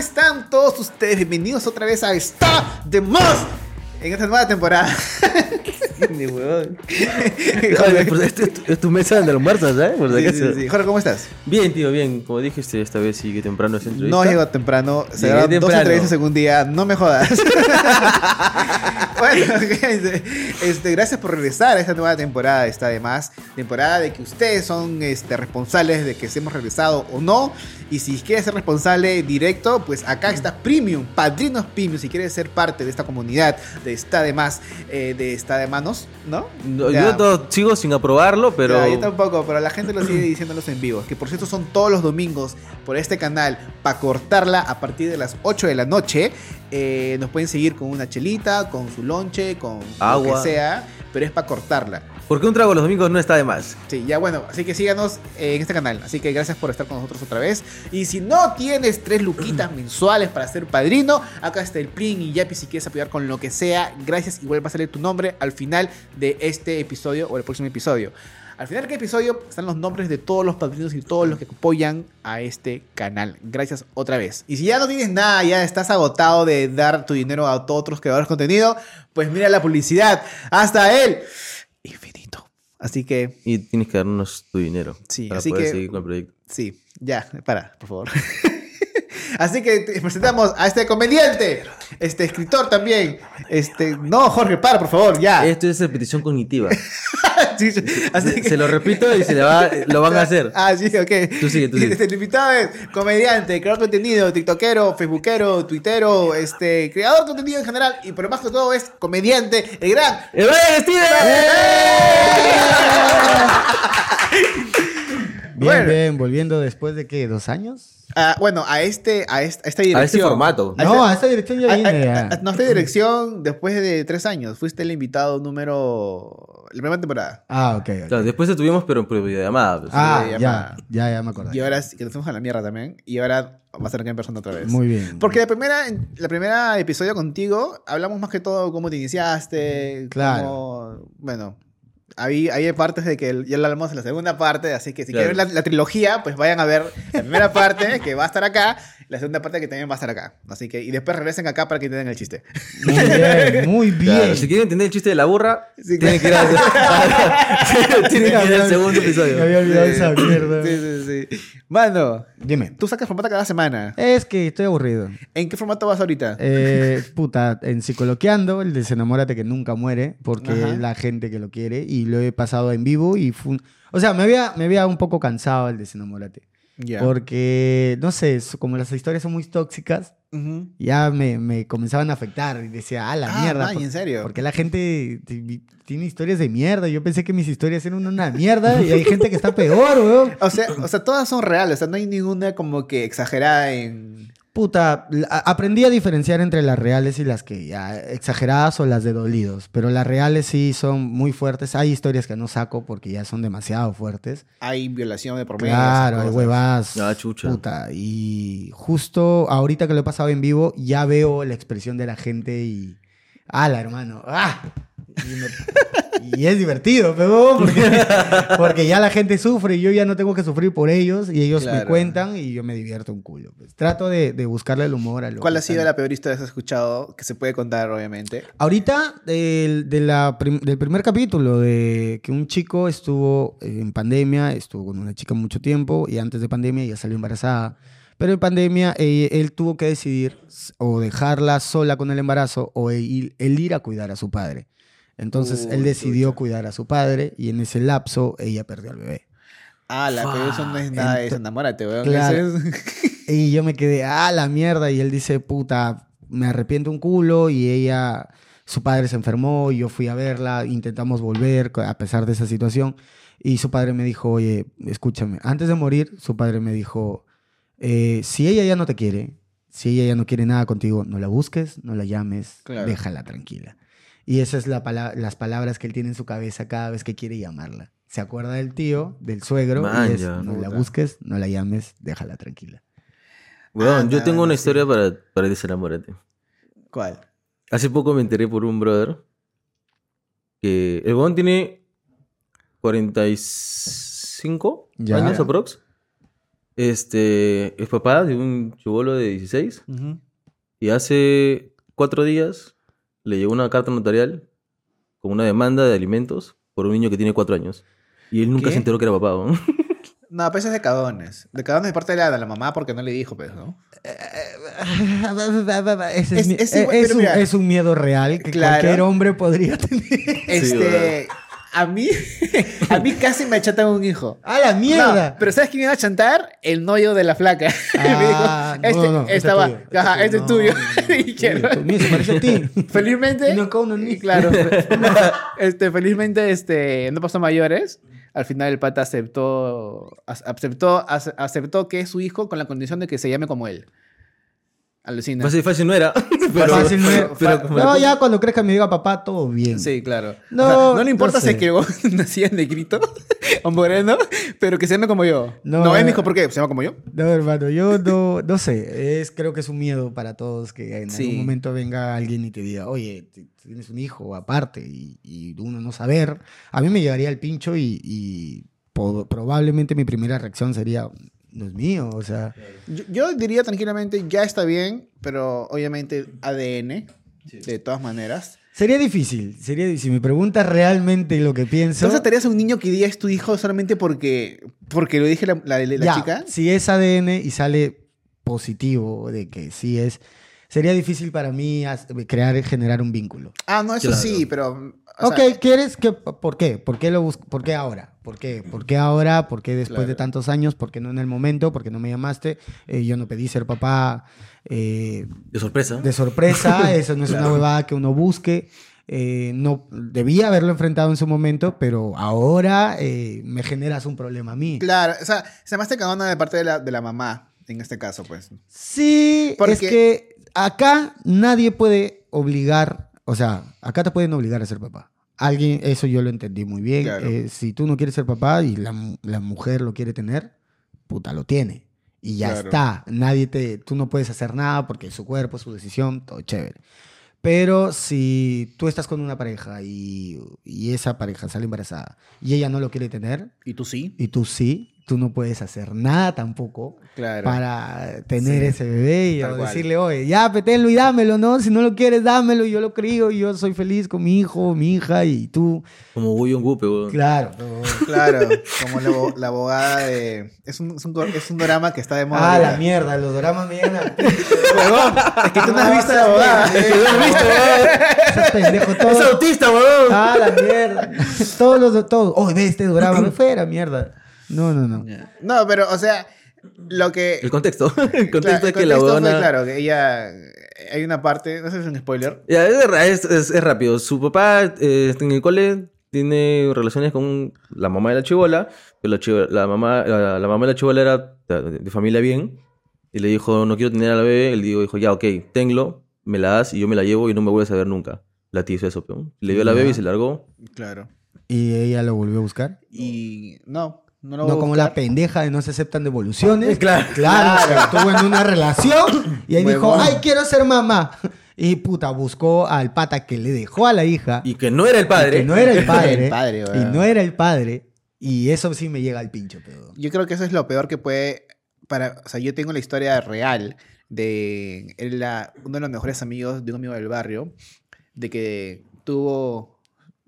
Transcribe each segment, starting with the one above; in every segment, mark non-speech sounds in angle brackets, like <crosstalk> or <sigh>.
están todos ustedes? Bienvenidos otra vez a Está de Más en esta nueva temporada. <laughs> Ni huevón. <laughs> Pues, es, tu, es tu mesa de almuerzo, ¿sabes? Por si Sí, sí, sí. Jorge, ¿cómo estás? Bien, tío, bien. Como dijiste, esta vez sí que temprano es entrevista. No llegó temprano, se dos entrevistas en un día, no me jodas. <laughs> bueno, gente, este, gracias por regresar a esta nueva temporada, está de más. Temporada de que ustedes son este, responsables de que hemos regresado o no. Y si quieres ser responsable directo, pues acá está Premium, Padrinos Premium. Si quieres ser parte de esta comunidad de Está de Más, eh, de Está de Manos, ¿no? No, Ya. yo todo- sigo sin aprobarlo, pero. Ya, yo tampoco, pero la gente lo sigue diciéndolos en vivo. Que por cierto son todos los domingos por este canal. Para cortarla a partir de las 8 de la noche. Eh, nos pueden seguir con una chelita, con su lonche, con lo que sea. Pero es para cortarla. Porque un trago los domingos no está de más. Sí, ya bueno, así que síganos en este canal. Así que gracias por estar con nosotros otra vez. Y si no tienes tres luquitas mensuales para ser padrino, acá está el PRIN y Yapi si quieres apoyar con lo que sea. Gracias, igual va a salir tu nombre al final de este episodio o el próximo episodio. Al final de cada episodio están los nombres de todos los padrinos y todos los que apoyan a este canal. Gracias otra vez. Y si ya no tienes nada, ya estás agotado de dar tu dinero a todos otros creadores de contenido, pues mira la publicidad. Hasta el infinito. Así que Y tienes que darnos tu dinero. Sí, para así poder que- seguir con el proyecto. Sí, ya, para, por favor. <laughs> Así que te presentamos a este comediante, este escritor también. Este, no, Jorge, para, por favor, ya. Esto es repetición cognitiva. <laughs> Sí, sí. Así se, que- se lo repito y se le va, lo van a hacer. Ah, sí, ok. Tú sigue, tú sigue. Este, el invitado es comediante, creador de contenido, tiktokero, facebookero, tuitero, este, creador de contenido en general y por lo más que todo es comediante, el gran ¡Eh, vaya, <laughs> Steven! Bien, Bueno. bien, volviendo después de qué, dos años. Ah, bueno, a este, a esta, a esta dirección. A este formato. A No, este- a esta dirección ya a- vine. a- a- no, a esta dirección después de tres años. Fuiste el invitado número. La primera temporada. Ah, ok. ok. Claro, después te tuvimos, pero por videollamada. pues. Ah, ya, ya, ya me acordé. Y ahora sí, que nos fuimos a la mierda también. Y ahora va a ser acá en persona otra vez. Muy bien. Porque la primera, la primera episodio contigo hablamos más que todo cómo te iniciaste. Claro. cómo- bueno, hay, hay partes de que ya lo hablamos en la segunda parte, así que si Claro. quieren ver la, la trilogía, pues vayan a ver la primera <laughs> parte que va a estar acá, la segunda parte que también va a estar acá. Así que, y después regresen acá para que entiendan el chiste. Muy bien, muy bien. Claro, si quieren entender el chiste de la burra, Sí, tienen que ir al, <laughs> <laughs> tienen que ir al segundo Me episodio. había olvidado Sí. esa mierda. Sí, sí, sí. Mano, Dime. tú sacas formato cada semana. Es que estoy aburrido. ¿En qué formato vas ahorita? Eh, <laughs> puta, en Psicoloqueando, el desenamórate que nunca muere, porque Ajá. es la gente que lo quiere, y lo he pasado en vivo y fue un- O sea, me había, me había un poco cansado el desenamórate. Porque, no sé, como las historias son muy tóxicas, ya me, me comenzaban a afectar y decía, ah, la Ah, mierda. por- ¿en serio? Porque la gente tiene historias de mierda. Yo pensé que mis historias eran una mierda y hay gente que está peor, weón. <laughs> O sea, o sea, todas son reales, o sea, no hay ninguna como que exagerada en... Puta, aprendí a diferenciar entre las reales y las que ya exageradas o las de dolidos. Pero las reales sí son muy fuertes. Hay historias que no saco porque ya son demasiado fuertes. Hay violación de por medio. Claro, hay huevas. Ah, chucha. Puta. Y justo ahorita que lo he pasado en vivo, ya veo la expresión de la gente y. ¡Hala, hermano! ¡Ah! Y, me- y es divertido, pero porque, <laughs> porque ya la gente sufre y yo ya no tengo que sufrir por ellos y ellos me Claro. cuentan y yo me divierto un culo. pues. Trato de, de buscarle el humor a lo ¿Cuál que ha sido la peor historia que has escuchado? Que se puede contar, obviamente. Ahorita, del, de la prim- del primer capítulo, de que un chico estuvo en pandemia, estuvo con una chica mucho tiempo y antes de pandemia ya salió embarazada. Pero en pandemia eh, él tuvo que decidir o dejarla sola con el embarazo o el, el ir a cuidar a su padre. Entonces él decidió chucha. cuidar a su padre y en ese lapso ella perdió al bebé. Ah, la pero eso no es nada de enamórate, weón. Claro. Y <laughs> yo me quedé, ah, la mierda. Y él dice, puta, me arrepiento un culo. Y ella, su padre se enfermó. Y yo fui a verla. Intentamos volver a pesar de esa situación. Y su padre me dijo, oye, escúchame. Antes de morir, su padre me dijo, eh, si ella ya no te quiere, si ella ya no quiere nada contigo, no la busques, no la llames, Claro. déjala tranquila. Y esas son la pala- las palabras que él tiene en su cabeza cada vez que quiere llamarla. Se acuerda del tío, del suegro, y es, no la busques, no la llames, déjala tranquila. Weón, Ah, yo tengo una sí. historia para, para desenamorarte. ¿Cuál? Hace poco me enteré por un brother que el weón tiene 45 Ya. años aprox. Este, es papá de un chivolo de 16 y hace cuatro días le llegó una carta notarial con una demanda de alimentos por un niño que tiene cuatro años. Y él nunca ¿Qué? se enteró que era papá. ¿no? <laughs> No, pues es de cagones. De cagones de parte de la, de la mamá porque no le dijo, pues, ¿no? Ese Es- es, eh, igual, es pero un, mira. es un miedo real que Claro. cualquier hombre podría tener. Este. A mí. <laughs> a mí casi me achatan un hijo. ¡A la mierda! No, pero ¿sabes quién me iba a chantar? El novio de la flaca. <laughs> Ah, me dijo, no, este, no, este estaba, es tuyo, ajá, este es no, tuyo. no, no, <laughs> Y quiero- se parece a ti. felizmente. No, no, no, no. y claro. este, felizmente, este, no pasó mayores. Al final el pata aceptó, ac- aceptó, ac- aceptó que es su hijo con la condición de que se llame como él. Alucina. Fácil, fácil <laughs> no era. Pero, Fácil, no, pero- pero como no, ya cuando crezca me diga papá, todo bien. Sí, claro. No, O sea, no le importa no si sé. es que vos <laughs> nacía en negrito <laughs> o moreno, pero que se llame como yo. No, No, él me dijo, ¿por qué? ¿Se llama como yo? No, hermano, yo no, no sé. Es, creo que es un miedo para todos que en Sí. algún momento venga alguien y te diga, oye, tienes un hijo aparte y, y uno no saber. A mí me llegaría el pincho y, y probablemente mi primera reacción sería, no es mío, o sea. Yo, yo diría tranquilamente, ya está bien, pero obviamente ADN, de todas maneras. Sería difícil, sería si me preguntas realmente lo que pienso. ¿Entonces estarías a un niño que diga es tu hijo solamente porque, porque lo dije la, la, la ya, chica? Si es ADN y sale positivo de que sí es, sería difícil para mí crear, generar un vínculo. Ah, no, eso Claro. sí, pero... o ok, sea, ¿quieres que por qué? ¿Por qué lo busco? ¿Por qué ahora? ¿Por qué? ¿Por qué ahora? ¿Por qué después de tantos años? ¿Por qué no en el momento? ¿Por qué no me llamaste? Eh, yo no pedí ser papá eh, De sorpresa. de sorpresa, <laughs> eso no es una huevada que uno busque. Eh, no debía haberlo enfrentado en su momento, pero ahora eh, me generas un problema a mí. Claro, o sea, se me hace cagona de parte de la, de la mamá, en este caso, pues. Sí, Porque- es que acá nadie puede obligar, o sea, acá te pueden obligar a ser papá. Alguien, eso yo lo entendí muy bien. Claro. Eh, si tú no quieres ser papá y la, la mujer lo quiere tener, puta, lo tiene. Y ya Claro. está. Nadie te, tú no puedes hacer nada porque es su cuerpo, su decisión, todo chévere. Pero si tú estás con una pareja y, y esa pareja sale embarazada y ella no lo quiere tener, ¿Y tú sí? y tú sí, tú no puedes hacer nada tampoco Claro. para tener Sí. ese bebé y o decirle, oye, ya, petenlo y dámelo, ¿no? Si no lo quieres, dámelo, y yo lo crío y yo soy feliz con mi hijo, mi hija y tú. Como Guyon Gupe, weón. Claro. <laughs> Claro, como la, abo- la abogada de... Es un, es, un, es un drama que está de moda. Ah, la mierda, los dramas me llegan a... <laughs> Huevón, es que tú no has visto la abogada. <laughs> Esos pendejos Es todos. autista, weón. Ah, la mierda. Todos los, todos. Oh, ve este drama, me fuera, mierda. No, no, no. No, pero, o sea, lo que... El contexto. <laughs> El contexto Claro, es que la contexto huevona... claro, que ella... Hay una parte, no sé si es un spoiler. Ya, es, es- es- es rápido. Su papá eh, está en el cole, tiene relaciones con la mamá de la chivola, pero la, la, mamá, la, la mamá de la chivola era de, de familia bien, y le dijo, no quiero tener a la bebé. Él dijo, dijo, ya, ok, tenlo, me la das y yo me la llevo y no me vuelves a ver nunca. La tía hizo eso, peón. Le dio a la bebé y se largó. Claro. Y ella lo volvió a buscar. Y no, no lo No voy a como la pendeja de no se aceptan devoluciones. <laughs> Claro. Claro, estuvo en una relación y ahí dijo, ay, quiero ser mamá. Y puta, buscó al pata que le dejó a la hija. Y que no era el padre. Que no era el <laughs> padre. El padre, y no era el padre. Y eso sí me llega al pincho, pero. Yo creo que eso es lo peor que puede. Para, o sea, yo tengo la historia real de era uno de los mejores amigos de un amigo del barrio, de que tuvo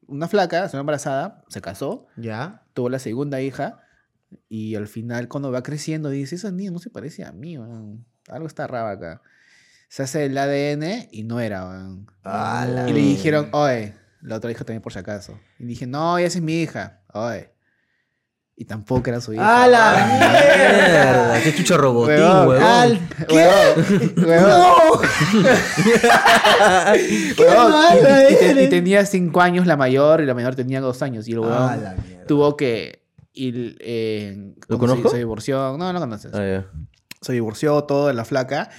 una flaca, se embarazada, se casó, ¿Ya? tuvo la segunda hija y al final cuando va creciendo dice, esa niña no se parece a mí, weón. algo está raro acá. Se hace el ADN y no era. la Y le dijeron, oye, la otra hija también por si acaso. Y dije, no, esa es mi hija, oye. Y tampoco era su hija. ¡A la <laughs> Mierda, qué chucha robotín, Huevón. huevón. Al- huevón. ¡No! <laughs> ¡Qué Huevón, mala y, tenía cinco años la mayor y la menor tenía dos años. Y el huevón tuvo que ir. eh, ¿Lo ¿cómo se- conozco? Se divorció. No, no conoces. Ah, ya. Se divorció todo de la flaca.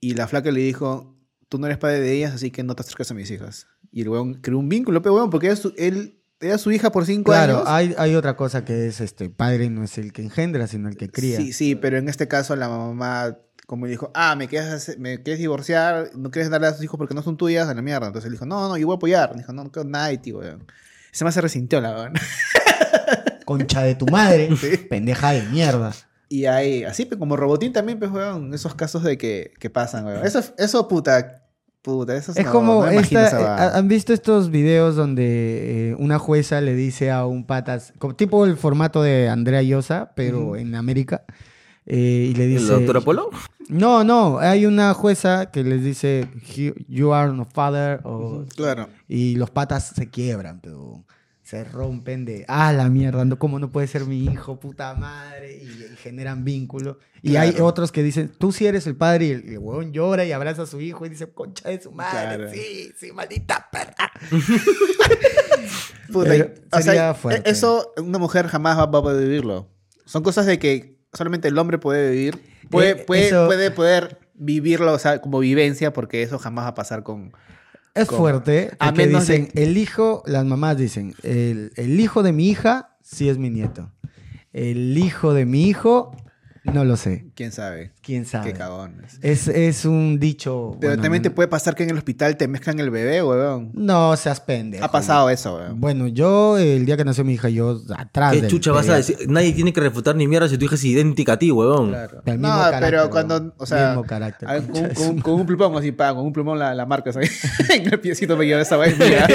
Y la flaca le dijo: Tú no eres padre de ellas, así que no te acerques a mis hijas. Y el huevón creó un vínculo, pero huevón, porque era su, él era su hija por cinco Claro, años. hay, hay otra cosa que es este padre no es el que engendra, sino el que cría. Sí, sí, pero en este caso la mamá, como dijo, ah, me quieres, hacer- me quieres divorciar, no quieres darle a tus hijos porque no son tuyas, a la mierda. Entonces él dijo, no, no, yo voy a apoyar. Dijo, no, no quiero nada de ti, weón. Se me se resintió la weón. <laughs> Concha de tu madre, <laughs> Sí. pendeja de mierda. Y hay, así como Robotín también, pues, weón, esos casos de que, que pasan, weón. Eso, eso puta, puta, eso Es no- como, no esta- esa eh. ¿han visto estos videos donde eh, una jueza le dice a un patas, como tipo el formato de Andrea Llosa, pero en América, eh, y le ¿El dice... doctor Apolo? No, no, hay una jueza que les dice, "You- you are no father, o- Claro. y los patas se quiebran, pero se rompen de, ah, la mierda, no, ¿cómo no puede ser mi hijo, puta madre? Y, y generan vínculo. Y hay otros que dicen, tú sí eres el padre, y el, el huevón llora y abraza a su hijo y dice, concha de su madre, Claro. sí, sí, maldita perra. <laughs> Puta, Pero y- o sea, e- fuerte. Eso una mujer jamás va, va a poder vivirlo. Son cosas de que solamente el hombre puede vivir. Puede, Eh, puede, eso- puede poder vivirlo o sea, como vivencia porque eso jamás va a pasar con... Es fuerte, A porque menos de- dicen, el hijo, las mamás dicen, el, el hijo de mi hija sí es mi nieto. El hijo de mi hijo, no lo sé. ¿Quién sabe? ¿Quién sabe? Qué cagones. Es, es un dicho. Pero bueno, también te no- puede pasar que en el hospital te mezclan el bebé, weón. No seas pendejo. Ha pasado eso, weón. Bueno, yo, el día que nació mi hija, yo atrás. ¿Qué del chucha vas a decir? Nadie tiene que refutar ni mierda si tu hija es idéntica a ti, huevón. Claro. Del No, mismo carácter, pero cuando, o sea, Mismo carácter, con, un plumón así, pa, con un plumón la, la marca ahí. <laughs> en el piecito me lleva esa vaina. <laughs> mira.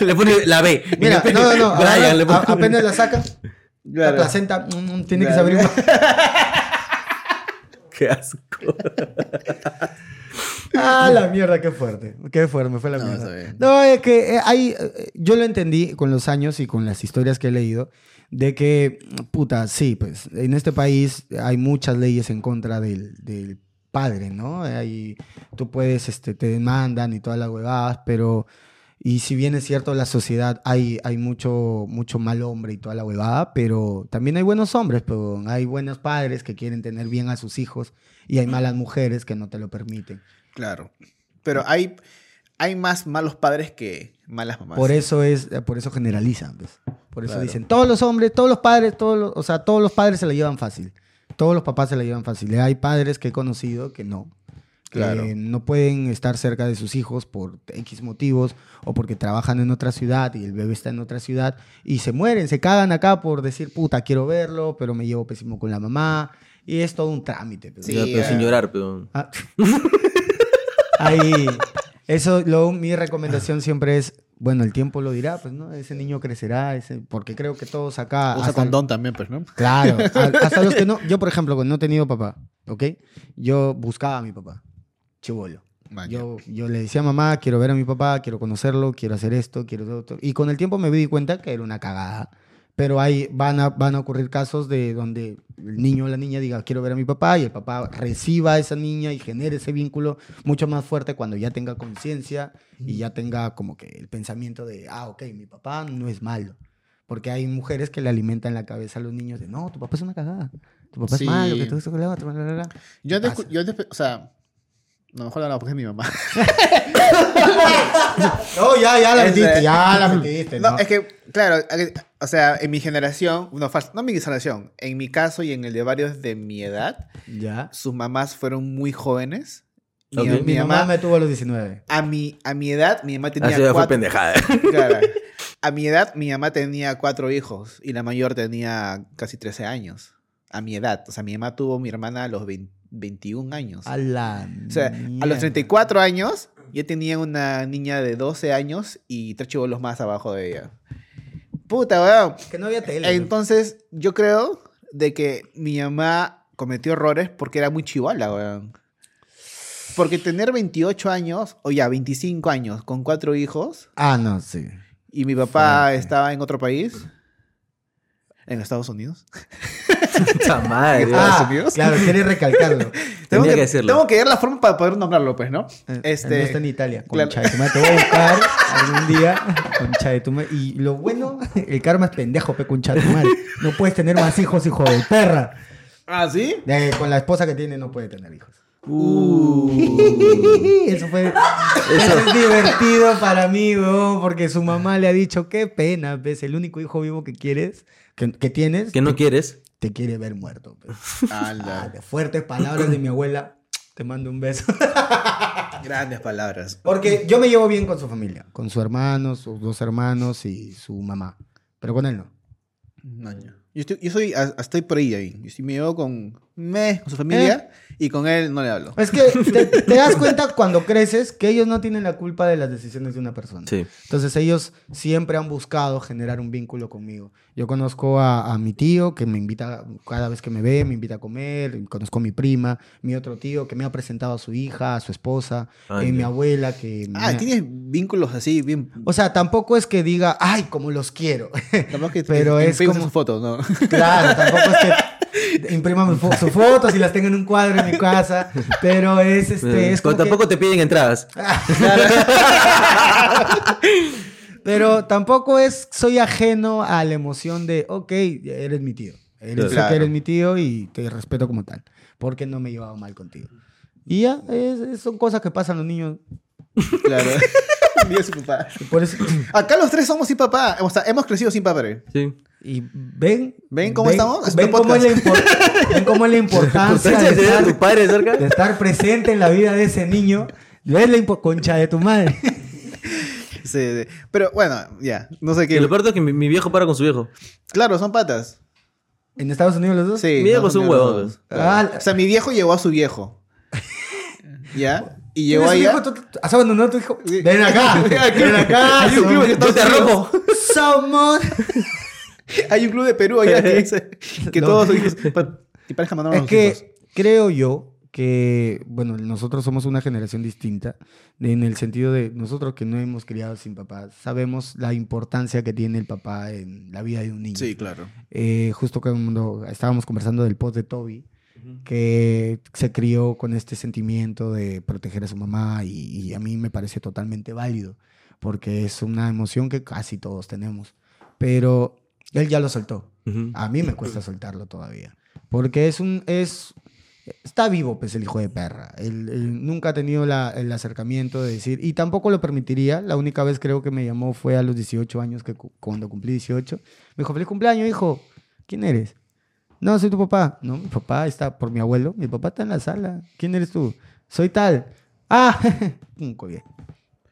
le pone la B. Mira, no, no, no. Brian, agarra- le pone- a- apenas la saca, <laughs> la placenta, mm, mm, tiene que saber más. <laughs> Qué asco. <laughs> Ah, la mierda, qué fuerte. Qué fuerte, me fue la No, mierda. No, es que eh, hay. eh, Yo lo entendí con los años y con las historias que he leído. De que, puta, sí, pues en este país hay muchas leyes en contra del, del padre, ¿no? Hay, tú puedes, este, te demandan y todas las huevadas, pero. Y si bien es cierto, la sociedad hay, hay mucho, mucho mal hombre y toda la huevada, pero también hay buenos hombres, pero hay buenos padres que quieren tener bien a sus hijos y hay malas mujeres que no te lo permiten. Claro. Pero hay, hay más malos padres que malas mamás. Por eso es, eh, por eso generalizan. Por eso Claro. dicen, todos los hombres, todos los padres, todos los, o sea, todos los padres se la llevan fácil. Todos los papás se la llevan fácil. Hay padres que he conocido que no. Que Claro. no pueden estar cerca de sus hijos por X motivos o porque trabajan en otra ciudad y el bebé está en otra ciudad y se mueren, se cagan acá por decir, puta, quiero verlo, pero me llevo pésimo con la mamá. Y es todo un trámite. pues. Sí, Ya, pero eh. sin llorar, pero. Ah. <laughs> Ahí, eso, lo, mi recomendación siempre es, bueno, el tiempo lo dirá, pues, ¿no? Ese niño crecerá, ese, porque creo que todos acá... Usa hasta- condón también, pues, ¿no? Claro, <laughs> a- hasta los que no, yo por ejemplo, cuando no he tenido papá, ¿ok? Yo buscaba a mi papá, chivolo. Yo, yo le decía a mamá, quiero ver a mi papá, quiero conocerlo, quiero hacer esto, quiero todo. todo. Y con el tiempo me di cuenta que era una cagada. Pero ahí van a, van a ocurrir casos de donde el niño o la niña diga, quiero ver a mi papá, y el papá reciba a esa niña y genere ese vínculo mucho más fuerte cuando ya tenga conciencia y ya tenga como que el pensamiento de, ah, ok, mi papá no es malo. Porque hay mujeres que le alimentan la cabeza a los niños de, no, tu papá es una cagada, tu papá Sí. es malo, que todo que otro, bla, bla". Yo yo o sea, no, mejor no, porque es mi mamá. <laughs> No, ya, ya la metiste, ya la metiste. No, ¿no? es que, claro, o sea, en mi generación, no, no en mi generación, en mi caso y en el de varios de mi edad, Ya. sus mamás fueron muy jóvenes. Mi, Ok. mi Mi mamá mamá, me tuvo a los 19. a mi, a mi edad, mi mamá tenía Así ya fue cuatro, pendejada. claro, a mi edad, mi mamá tenía cuatro hijos y la mayor tenía casi 13 años. A mi edad, o sea, mi mamá tuvo mi hermana a los 20 21 años. A la. O sea, a los 34 años, yo tenía una niña de 12 años y tres chivolos más abajo de ella. Puta, weón. Que no había tele. Entonces, yo creo de que mi mamá cometió errores porque era muy chivola, weón. Porque tener 28 años, o ya, 25 años, con cuatro hijos, Ah, no, sí. y mi papá Fuerte. estaba en otro país, en Estados Unidos. <laughs> Madre. Estados Ah, Unidos. claro, quiere recalcarlo. <laughs> Tengo que, que decirlo. tengo que ver la forma para poder nombrarlo, pues, ¿no? Eh, Este- No está en Italia. claro. Concha de tu madre. Te voy a buscar algún día. Concha de tu madre. Y lo bueno, el karma es pendejo, pe, concha de tu madre. No puedes tener más hijos, hijo de perra. ¿Ah, sí? Eh, con la esposa que tiene no puede tener hijos. Uh. <laughs> Eso fue eso es divertido para mí, weón, porque su mamá le ha dicho, qué pena, ves, el único hijo vivo que quieres, que, que tienes, Que no quieres. te quiere ver muerto. <laughs> Ah, de fuertes palabras de mi abuela, te mando un beso. <laughs> Grandes palabras. Porque yo me llevo bien con su familia, con su hermano, sus dos hermanos y su mamá, pero con él no. Año. Yo, estoy, yo soy, estoy por ahí, ahí. Yo sí me llevo con me, con su familia y con él no le hablo. Es que te, te das cuenta cuando creces que ellos no tienen la culpa de las decisiones de una persona. Sí. Entonces ellos siempre han buscado generar un vínculo conmigo. Yo conozco a, a mi tío que me invita, cada vez que me ve, me invita a comer. Conozco a mi prima, mi otro tío que me ha presentado a su hija, a su esposa, Ah, eh, mi abuela que... Ah, me- tienes vínculos así, bien. O sea, tampoco es que diga, ay, como los quiero. Capaz que <laughs> Pero que es como- sus fotos, ¿no? Claro, tampoco es que <laughs> impriman sus fotos y las tengan en un cuadro en mi casa, pero es este, es como tampoco te piden entradas. que- <laughs> pero tampoco es, soy ajeno a la emoción de, ok, eres mi tío, eres, Claro. que eres mi tío y te respeto como tal, porque no me he llevado mal contigo. Y ya, es- es- son cosas que pasan los niños. Claro. <laughs> Día sin papá. Por eso, Acá los tres somos sin papá. O sea, hemos crecido sin padre. Sí. Y ven, ¿Ven cómo estamos? Es Ven cómo, es la podcast. impor- ven cómo es la <laughs> importancia ¿Importancia de estar- tu padre cerca? de estar presente en la vida de ese niño. ¿Ves la concha de tu madre? <laughs> Sí, sí. Pero bueno, ya. No sé Y qué. lo peor es que mi, mi viejo para con su viejo. Claro, son patas. ¿En Estados Unidos los dos? Sí. Mi viejo es un huevón. Ah, O sea, mi viejo llevó a su viejo. <laughs> ¿Ya? Y ¿Tienes llegó allá. hijo? ¿Tú- ¿Has abandonado a tu hijo? Ven acá. Ven aquí. Ven acá. Estados te arropo. Somos. <laughs> Hay un club de Perú allá que dice <laughs> que No. todos sus hijos. Y pareja mandaron a Es los que hijos. creo yo que, bueno, nosotros somos una generación distinta en el sentido de nosotros que no hemos criado sin papá, sabemos la importancia que tiene el papá en la vida de un niño. Sí, claro. Eh, justo cuando estábamos conversando del post de Toby, que se crió con este sentimiento de proteger a su mamá y, y a mí me parece totalmente válido, porque es una emoción que casi todos tenemos, pero él ya lo soltó. A mí me cuesta soltarlo todavía, porque es un es está vivo pues el hijo de perra. Él, él nunca ha tenido la- el acercamiento de decir y tampoco lo permitiría. La única vez creo que me llamó fue a los 18 años que cu- cuando cumplí 18. Me dijo, "Feliz cumpleaños, hijo. ¿Quién eres?" No, soy tu papá. No, mi papá está por mi abuelo. Mi papá está en la sala. ¿Quién eres tú? Soy tal. Ah, <laughs> un.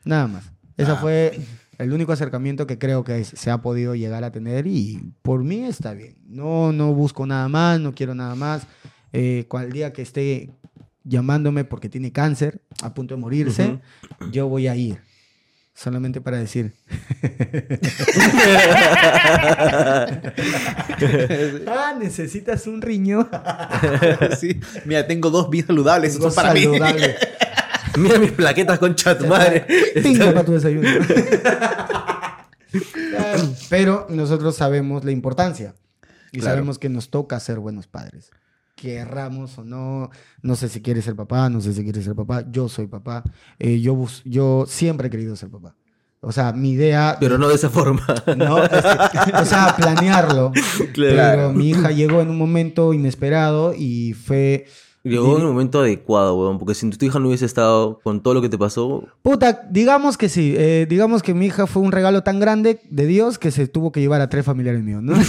Nada más. Ese Ah. fue el único acercamiento que creo que se ha podido llegar a tener y por mí está bien. No, no busco nada más, no quiero nada más. Eh, cual día que esté llamándome porque tiene cáncer, a punto de morirse, yo voy a ir. Solamente para decir. <laughs> ah, necesitas un riñón. <laughs> Sí. Mira, tengo dos bien saludables. Algo Son para mí. <laughs> Mira mis plaquetas, concha de tu madre. Pinga para tu desayuno. Pero nosotros sabemos la importancia y Claro. sabemos que nos toca ser buenos padres. Querramos o no, no sé si quieres ser papá, no sé si quieres ser papá, yo soy papá, Eh, yo, yo siempre he querido ser papá. O sea, mi idea, Pero no de esa forma. no, este, o sea, planearlo. Pero Claro. mi hija llegó en un momento inesperado y fue, Llegó en un momento adecuado, weón. Porque si tu hija no hubiese estado con todo lo que te pasó, Puta, digamos que sí. eh, digamos que mi hija fue un regalo tan grande de Dios que se tuvo que llevar a tres familiares míos, ¿no? <laughs>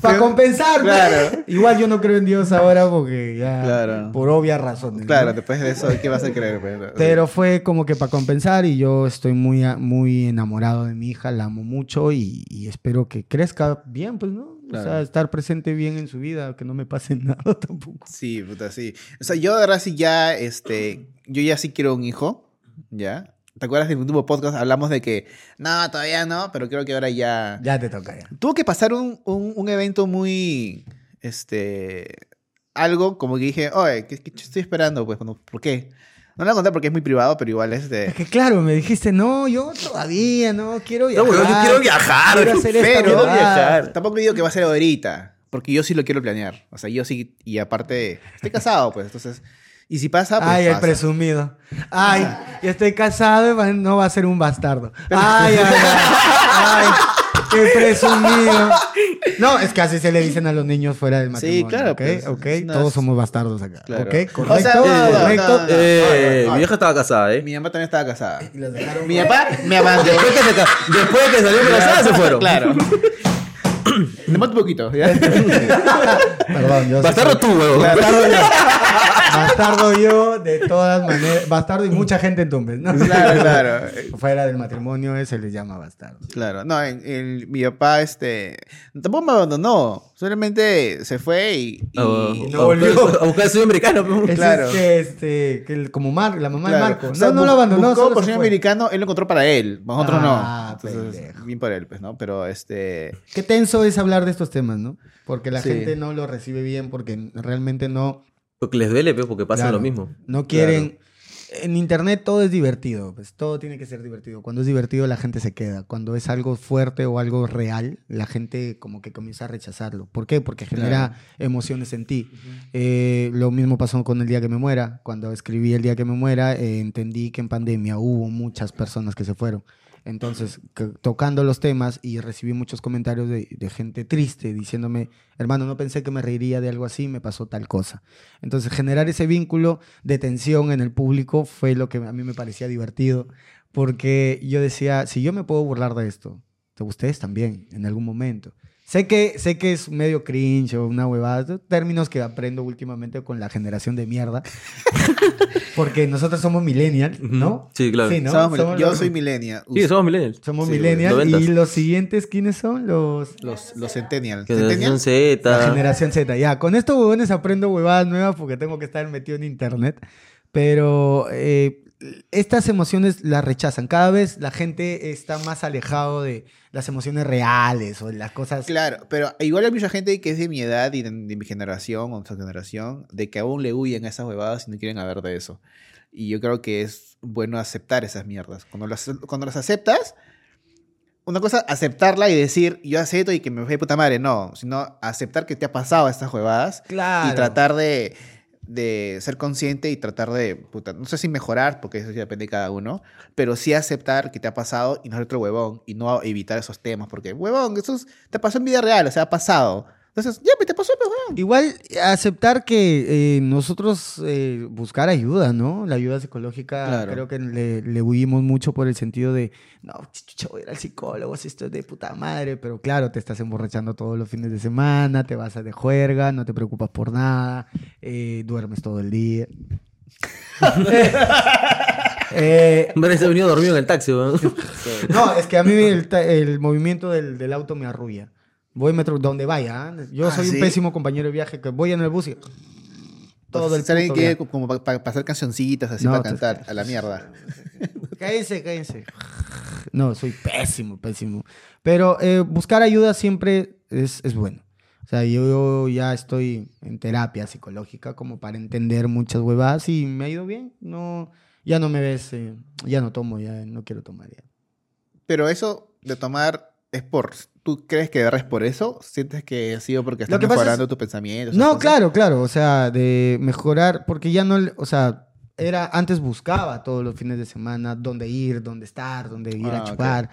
Para compensar. pues. Claro. Igual yo no creo en Dios ahora porque ya. Claro. Por obvias razones. ¿no? Claro, después de eso, ¿qué vas a creer? Pero, Pero fue como que para compensar y yo estoy muy, muy enamorado de mi hija, la amo mucho y, y espero que crezca bien, pues, ¿no? O sea, Claro. estar presente bien en su vida, que no me pase <laughs> nada tampoco. Sí, puta, sí. O sea, yo verdad sí ya, este, yo ya sí quiero un hijo, ¿ya? ¿Te acuerdas del último podcast? Hablamos de que, no, todavía no, pero creo que ahora ya... Ya te toca ya. Tuvo que pasar un, un, un evento muy, este, algo como que dije, oye, ¿qué, qué estoy esperando? Pues, bueno, ¿por qué? No lo voy a contar porque es muy privado, pero igual es de... Es que claro, me dijiste, no, yo todavía no quiero No, viajar. weón, yo quiero viajar. quiero hacer Pero huevada". tampoco digo que va a ser ahorita, porque yo sí lo quiero planear. O sea, yo sí, y aparte, estoy casado, pues, entonces... Y si pasa, pues Ay, el presumido. Ay, yo estoy casado y no va a ser un bastardo. Ay, ay, ay. <laughs> Ay, qué <laughs> presumido. No, es que así se le dicen a los niños fuera del Sí, matrimonio. claro, ¿ok? pues, ok, es una- todos somos bastardos acá. Claro. ¿Ok? O Correcto. sea, no, no. Eh, mi vieja estaba casada, ¿eh? Mi mamá también estaba casada. Y los dejaron- Mi papá me abandonó. Después que, se después que salió embarazada se fueron. Claro. <laughs> Me mato un poquito. ¿ya? <laughs> Perdón, yo Bastardo soy- tú, weón. Bastardo yo. <laughs> Bastardo yo, de todas maneras. Bastardo y mucha gente en Tumbes, ¿no? Claro, claro. Fuera del matrimonio se les llama bastardo. Claro, no, en- en- mi papá, este, tampoco me abandonó, solamente se fue y, y- A, a- no volvió. a buscar el sueño americano. pe. Es Claro. que, este, que el- como Mar, la mamá claro, de Marco. o No, sea, no lo abandonó. buscó solo por sueño americano, él lo encontró para él, nosotros Ah, no. Entonces, bien por él, pues, ¿no? Pero, este, Qué tenso es hablar de estos temas, ¿no? Porque la Sí. gente no lo recibe bien, porque realmente no, Porque les duele, pe, porque pasa Claro. lo mismo. no quieren. En internet todo es divertido, pues todo tiene que ser divertido. Cuando es divertido la gente se queda. Cuando es algo fuerte o algo real, la gente como que comienza a rechazarlo. ¿Por qué? Porque genera emociones en ti. Eh, lo mismo pasó con el día que me muera. Cuando escribí el día que me muera, eh, entendí que en pandemia hubo muchas personas que se fueron. Entonces, tocando los temas y recibí muchos comentarios de, de gente triste diciéndome, hermano, no pensé que me reiría de algo así, me pasó tal cosa. Entonces, generar ese vínculo de tensión en el público fue lo que a mí me parecía divertido, porque yo decía, si yo me puedo burlar de esto, te ustedes también, en algún momento. Sé que, sé que es medio cringe o una huevada, términos que aprendo últimamente con la generación de mierda, <laughs> porque nosotros somos millennials, ¿no? Sí, claro. ¿no? somos- Somos yo los- soy millennial, Sí, somos millennials. Somos Sí, millennials y los siguientes, ¿quiénes son? Los... los, los centennial. Generación ¿Centennial? La Z. generación Z. Ya, con estos huevones aprendo huevadas nuevas porque tengo que estar metido en internet. Pero eh, estas emociones las rechazan. Cada vez la gente está más alejado de las emociones reales o de las cosas. Claro, pero igual hay mucha gente que es de mi edad y de, de mi generación o nuestra generación, de que aún le huyen a esas huevadas y no quieren hablar de eso. Y yo creo que es bueno aceptar esas mierdas. Cuando las, cuando las aceptas, una cosa, aceptarla y decir, yo acepto y que me fue de puta madre, no, sino aceptar que te ha pasado estas huevadas Claro. y tratar de, de ser consciente y tratar de, puta, no sé si mejorar, porque eso ya depende de cada uno, pero sí aceptar que te ha pasado y no ser otro huevón y no evitar esos temas, porque huevón, eso es- te pasó en vida real, o sea, ha pasado. Entonces, ya, pues, te pasó, pues, huevón. Igual aceptar que eh, nosotros eh, buscar ayuda, ¿no? La ayuda psicológica Claro. creo que le, le huimos mucho por el sentido de, no, chucha, voy a ir al psicólogo, si esto es de puta madre, pero claro, te estás emborrachando todos los fines de semana, te vas a de juerga, no te preocupas por nada, eh, duermes todo el día. <laughs> Eh, Hombre, se ha venido dormido en el taxi, weón. <laughs> no, es que a mí el movimiento del, del auto me arrulla. Voy metro, donde vaya. ¿ah? Yo Ah, soy ¿sí? un pésimo compañero de viaje que voy en el bus y todo el alguien puto quiere viaje. como para pasar cancioncitas así No, para cantar, a la mierda. Cállense, cállense. No, soy pésimo, pésimo. Pero eh, buscar ayuda siempre es, es bueno. O sea, yo ya estoy en terapia psicológica como para entender muchas huevadas y me ha ido bien. No, ya no me ves, eh, ya no tomo, ya no quiero tomar ya. Pero eso de tomar es por... ¿Tú crees que de verdad es por eso? ¿Sientes que ha sido porque estás mejorando es- tu pensamiento? esas No, cosas? claro, claro. O sea, de mejorar, porque ya no, le- o sea, era, antes buscaba todos los fines de semana dónde ir, dónde estar, dónde ir Ah, a ok. chupar.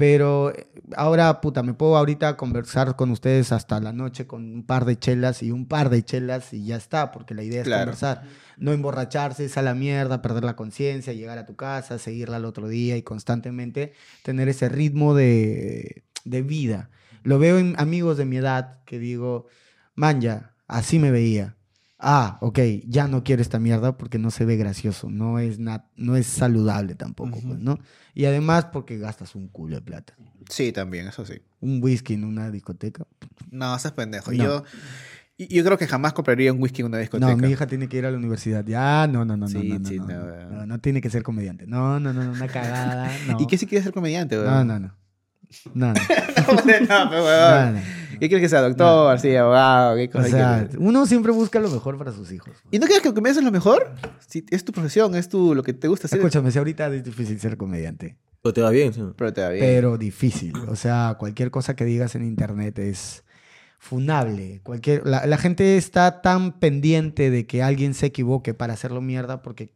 Pero ahora, puta, me puedo ahorita conversar con ustedes hasta la noche con un par de chelas y un par de chelas y ya está, porque la idea es Claro. conversar. No emborracharse, es a la mierda, perder la conciencia, llegar a tu casa, seguirla al otro día y constantemente tener ese ritmo de, de vida. Lo veo en amigos de mi edad que digo, man, ya, así me veía. Ah, ok, ya no quiero esta mierda porque no se ve gracioso, no es, no es saludable tampoco, pues, ¿no? Y además porque gastas un culo de plata. Sí, también, eso sí. Un whisky en una discoteca. No, estás pendejo. No. Yo, yo creo que jamás compraría un whisky en una discoteca. No, mi hija tiene que ir a la universidad. Ya, no, no, no, no, Sí, no, no, sí, no, no, no, no, no tiene que ser comediante. No, no, no, no, una cagada. <laughs> No. ¿Y qué si quieres ser comediante, No, weón? no, no. No, no. no, pues, <laughs> no, weón. no. ¿Qué quieres que sea? ¿Doctor? Sí, abogado. ¿Qué O cosa sea, uno siempre busca lo mejor para sus hijos. ¿Y no crees que comedia es lo mejor? Si es tu profesión, es tu, lo que te gusta hacer. Escúchame, si ahorita es difícil ser comediante. Pero te va bien, sí. Pero te va bien. pero difícil. O sea, cualquier cosa que digas en internet es funable. Cualquier, la, la gente está tan pendiente de que alguien se equivoque para hacerlo mierda porque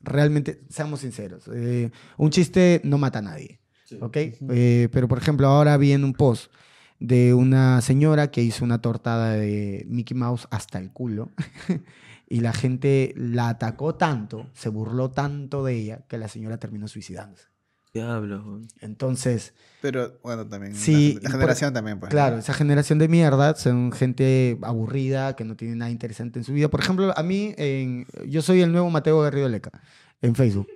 realmente, seamos sinceros, eh, un chiste no mata a nadie. ¿Ok? Eh, pero por ejemplo, ahora vi en un post de una señora que hizo una tortada de Mickey Mouse hasta el culo. <laughs> Y la gente la atacó tanto, se burló tanto de ella, que la señora terminó suicidándose. Diablo. Entonces, Pero bueno, también. Sí, La, la por- generación también, pues. claro, esa generación de mierda son gente aburrida, que no tiene nada interesante en su vida. Por ejemplo, a mí, en- yo soy el nuevo Mateo Garrido Leca en Facebook.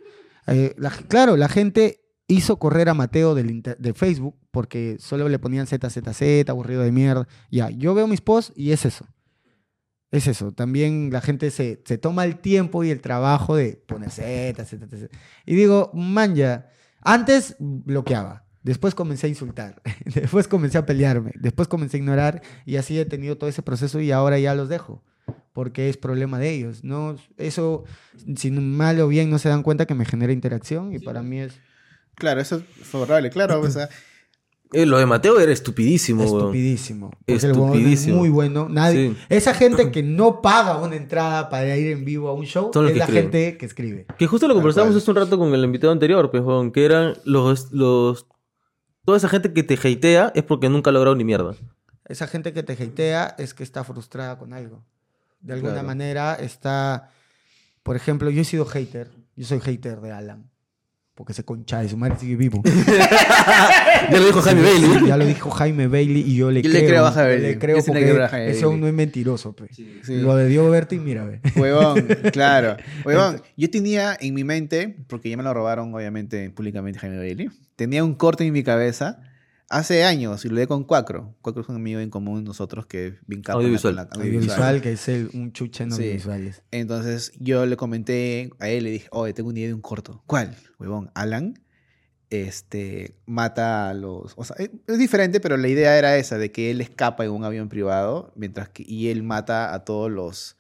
Eh, la- claro, la gente hizo correr a Mateo del inter- de Facebook porque solo le ponían ZZZ, aburrido de mierda. Ya, yo veo mis posts y es eso. Es eso. También la gente se, se toma el tiempo y el trabajo de poner Z, Z, Z. Y digo, man, ya. Antes bloqueaba. Después comencé a insultar. <laughs> Después comencé a pelearme. Después comencé a ignorar. Y así he tenido todo ese proceso y ahora ya los dejo. Porque es problema de ellos. No, eso, si mal o bien no se dan cuenta que me genera interacción. Y para mí es Claro, eso es favorable, claro. o sea, <clears throat> Eh, lo de Mateo era estupidísimo, estupidísimo. Huevón es Estupidísimo. muy bueno. Nadie, Sí. Esa gente <clears throat> que no paga una entrada para ir en vivo a un show Son los es que la escriben. gente que escribe. Que justo lo conversamos hace un rato con el invitado anterior, pues, weón, que eran los, los... Toda esa gente que te hatea es porque nunca ha logrado ni mierda. Esa gente que te hatea es que está frustrada con algo. De alguna Claro. manera está. Por ejemplo, yo he sido hater. Yo soy hater de Alan. Porque ese concha de su madre sigue vivo. <laughs> Ya lo dijo Jaime Bailey. Ya lo dijo Jaime Bailey y yo le Yo creo. le creo a Jaime Bailey. Le creo Yo sí le porque creo a Jaime ese Bailey. no es mentiroso. pe. sí. Lo de Diego Berti, mira, ve. Huevón, <laughs> claro. Huevón, yo tenía en mi mente, porque ya me lo robaron obviamente públicamente Jaime Bailey, tenía un corte en mi cabeza hace años y lo con Cuacro. Cuacro es un amigo en común nosotros que es bien capo la- Audiovisual. en la- Audiovisual, que es el, un chuche en Sí. audiovisuales. Entonces yo le comenté a él, le dije, oye, tengo una idea de un corto. ¿Cuál? Huevón, Alan este, mata a los... O sea, es, diferente, pero la idea era esa, de que él escapa en un avión privado, mientras que... Y él mata a todos los...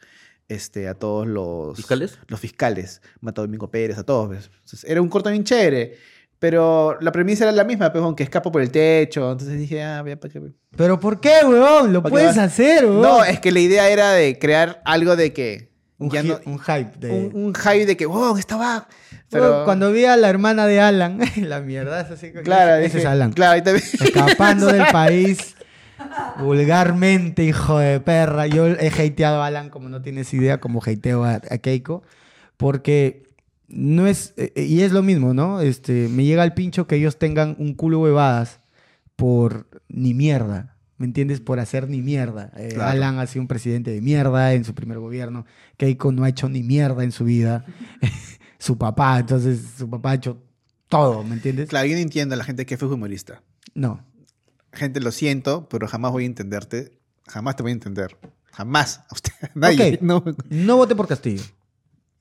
Este, a todos los... ¿Fiscales? Los fiscales. Mata a Domingo Pérez, a todos. ¿ves? Entonces, era un corto bien chévere. Pero la premisa era la misma, pues, que escapa por el techo. Entonces dije, ah, vea, ¿para qué? Pero ¿por qué, weón? Lo ¿Para qué puedes vas? hacer, weón. No, es que la idea era de crear algo de que... un, ya hi- no, un hype. De... un, un hype de que, wow, estaba. Pero. Weón, Cuando vi a la hermana de Alan, <laughs> la mierda es así. claro, ese dije, es Alan. Claro, ahí también. Escapando <laughs> del país vulgarmente, hijo de perra. Yo he hateado a Alan como no tienes idea, como hateo a, a Keiko, porque no es, eh, y es lo mismo, ¿no? Este, me llega al pincho que ellos tengan un culo huevadas por ni mierda. ¿Me entiendes? Por hacer ni mierda. Eh, Claro. Alan ha sido un presidente de mierda en su primer gobierno. Keiko no ha hecho ni mierda en su vida. <laughs> su papá, entonces su papá ha hecho todo, ¿me entiendes? Claro, yo no entiendo a la gente que fue humorista. No. Gente, lo siento, pero jamás voy a entenderte. Jamás te voy a entender. Jamás. <laughs> A usted, a nadie. No. No vote por Castillo.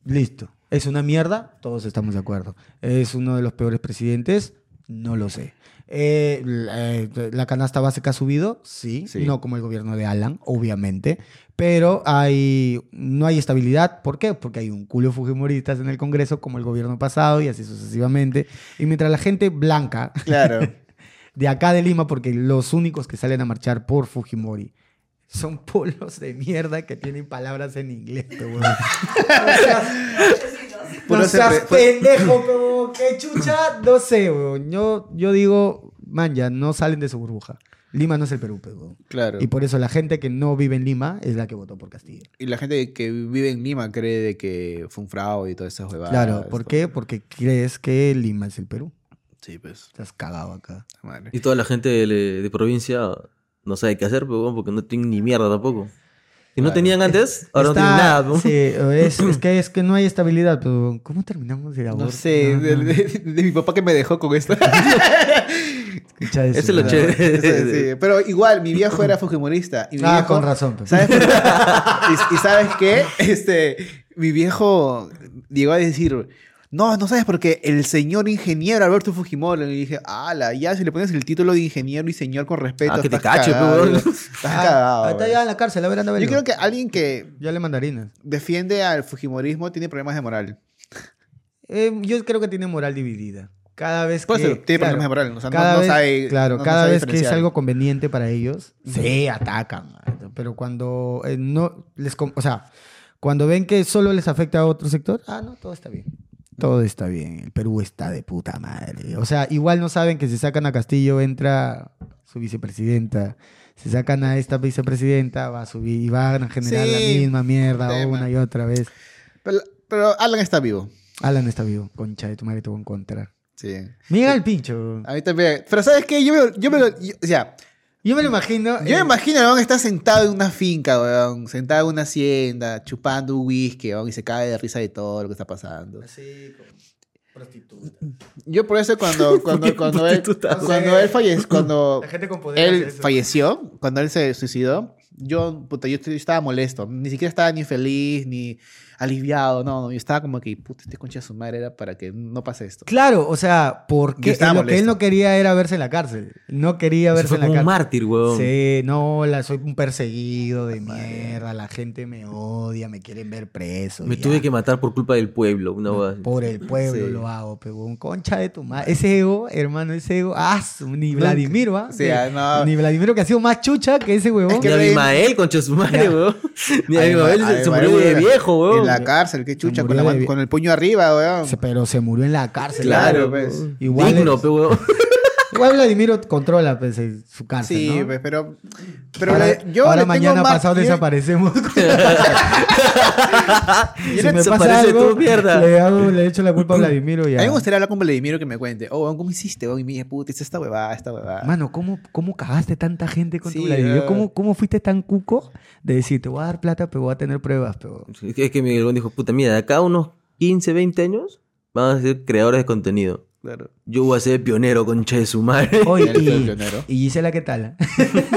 Listo. ¿Es una mierda? Todos estamos de acuerdo. ¿Es uno de los peores presidentes? No lo sé. Eh, la, eh, ¿la canasta básica ha subido? Sí. Sí. No como el gobierno de Alan, obviamente. Pero hay, no hay estabilidad. ¿Por qué? Porque hay un culo de fujimoristas en el Congreso como el gobierno pasado y así sucesivamente. Y mientras la gente blanca Claro. <laughs> de acá de Lima, porque los únicos que salen a marchar por Fujimori son polos de mierda que tienen palabras en inglés, weón. <laughs> No seas, pendejo, pe, weón. qué chucha, no sé, weón. Yo, yo digo, man, ya no salen de su burbuja. Lima no es el Perú, pe, weón. Claro. Y por eso la gente que no vive en Lima es la que votó por Castillo. Y la gente que vive en Lima cree de que fue un fraude y todas esas huevadas. Claro, ¿por qué? Porque crees que Lima es el Perú. Sí, pues. Estás cagado acá. Madre. Y toda la gente de, de provincia no sabe qué hacer, pero, weón, porque no tienen ni mierda tampoco. Si no tenían antes, ahora Está- no tienen nada. weón. Sí, es, <clears throat> es que, es que no hay estabilidad, pero ¿cómo terminamos el aborto? No sé, No, de, no. de- de mi papá que me dejó con esto. <laughs> Escucha eso, Eso es lo chévere. Sí. Pero igual, mi viejo era fujimorista. Y mi Ah, viejo- con razón. pues. ¿Sabes <laughs> y, y sabes qué? Este, mi viejo llegó a decir, no, no sabes porque el señor ingeniero Alberto Fujimori. Y dije, ala, ya si le pones el título de ingeniero y señor con respeto. Ah, que te cache, cagado, weón. digo. Estás Ah, cagado. está ya en la cárcel, a ver, anda a Yo creo que alguien que Ya le mandarinas. defiende al Fujimorismo tiene problemas de moral. Eh, yo creo que tiene moral dividida. Cada vez que... eso tiene claro, problemas de moral. O sea, no- cada no, vez, sabe. claro, no- cada vez que es algo conveniente para ellos, se atacan. Pero cuando eh, no les... O sea, cuando ven que solo les afecta a otro sector, ah, no, todo está bien. Todo está bien. El Perú está de puta madre. O sea, igual no saben que si sacan a Castillo entra su vicepresidenta. Si sacan a esta vicepresidenta va a subir y van a generar la misma mierda tema. una y otra vez. Pero, pero Alan está vivo. Alan está vivo. Concha de tu madre te voy a encontrar. Sí. Llega el pincho. A mí también. Pero ¿sabes qué? Yo me, yo me lo... yo- o sea, Yo me lo imagino. yo me imagino, weón, está sentado en una finca, weón. Sentado en una hacienda, chupando un whisky, weón, y se cae de risa de todo lo que está pasando. Así, como prostituta. Yo por eso cuando, <laughs> cuando, cuando él, cuando él falleció, cuando <clears throat> La gente con poder hace él eso. falleció, cuando él se suicidó, yo, puta, yo estaba molesto. Ni siquiera estaba ni feliz, ni aliviado, no, no, yo estaba como que, puta, este concha de su madre era para que no pase esto. Claro, o sea, porque lo que él no quería era verse en la cárcel. No quería Se verse fue en la como un mártir, weón. Sí, no, la, soy un perseguido de mierda, la gente me odia, me quieren ver preso. Me ya. tuve que matar por culpa del pueblo. Una así. Por el pueblo Sí. lo hago, pero un concha de tu madre. Ese ego, hermano, ese ego, ah, ni Vladimir, ¿va? Sí, Que- ah, no. Ni Vladimir que ha sido más chucha que ese huevón. Es que Ni no Abimael, concha de su madre, weón. <laughs> Ni Abimael se, murió de viejo, weón. La cárcel, qué chucha, con, la man- con el puño arriba, weón. Se- Pero se murió en la cárcel. Claro, Claro, pues. Igual Digno, es- pe, weón. <laughs> Igual Vladimir controla pues, eh, su cárcel, Sí, ¿no? pues, pero, pero ahora, le- yo ahora le tengo mañana más- pasado yo- desaparecemos. <laughs> si me pasa Desaparece algo, mierda. le, hago, le echo la culpa a Vladimir y A mí me gustaría hablar con Vladimiro que me cuente. Oh, weón, ¿cómo hiciste? weón? y me dije, puta, hice esta huevada, esta huevada. Mano, ¿cómo, ¿cómo cagaste tanta gente con Sí, tu Vladimir? eh. ¿Cómo, ¿Cómo fuiste tan cuco de decir, te voy a dar plata, pero voy a tener pruebas? Pero... Es que- es que Miguel Bond dijo, puta, mira, de acá a unos 15, 20 años van a ser creadores de contenido. Claro. Yo voy a ser pionero, concha de su madre. <laughs> Oye, y, pionero. y Gisela, ¿qué tal?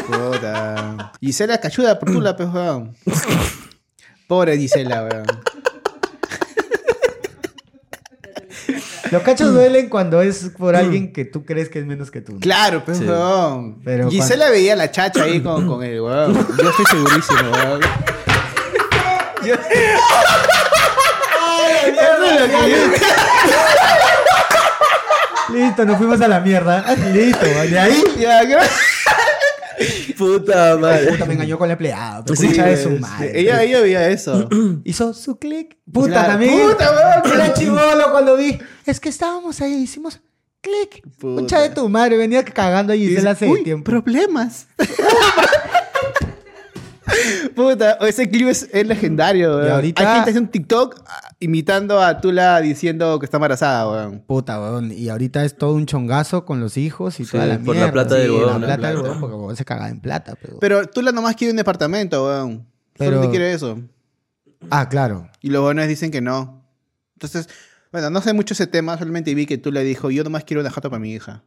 Puta. Gisela cachuda por tu <clears throat> la pues, weón. Pobre Gisela, weón. Los cachos duelen <clears throat> cuando es por alguien que tú crees que es menos que tú. ¿no? Claro, pues, Sí. weón. Pero Gisela veía a la chacha ahí con, con el weón. Yo estoy segurísimo, weón. Yo- <laughs> Listo, nos fuimos a la mierda. <laughs> Listo, de ahí. Ya. Puta madre. Puta, me engañó con la empleada. Sí, de su pues, madre. Ella, ella veía eso. <clears throat> Hizo su clic. Puta, Claro. también. Puta, weón. Era chivolo cuando vi. Es que estábamos ahí, hicimos clic. Puta. Concha de tu madre, venía cagando a Gisela hace Uy, tiempo. problemas. <laughs> <laughs> Puta, ese clip es, es legendario, weón. ahorita- Hay gente haciendo un TikTok ah, imitando a Tula diciendo que está embarazada, weón. Puta, weón. Y ahorita es todo un chongazo con los hijos y Sí, toda la por la mierda. plata del Sí, huevón, La la plata del plata. huevón, porque el huevón se caga en plata. Pero... Pero Tula nomás quiere un departamento, weón. Pero- quiere eso. Ah, claro. Y los buenos dicen que no. Entonces, bueno, no sé mucho ese tema, solamente vi que Tula dijo, yo nomás quiero una jato para mi hija.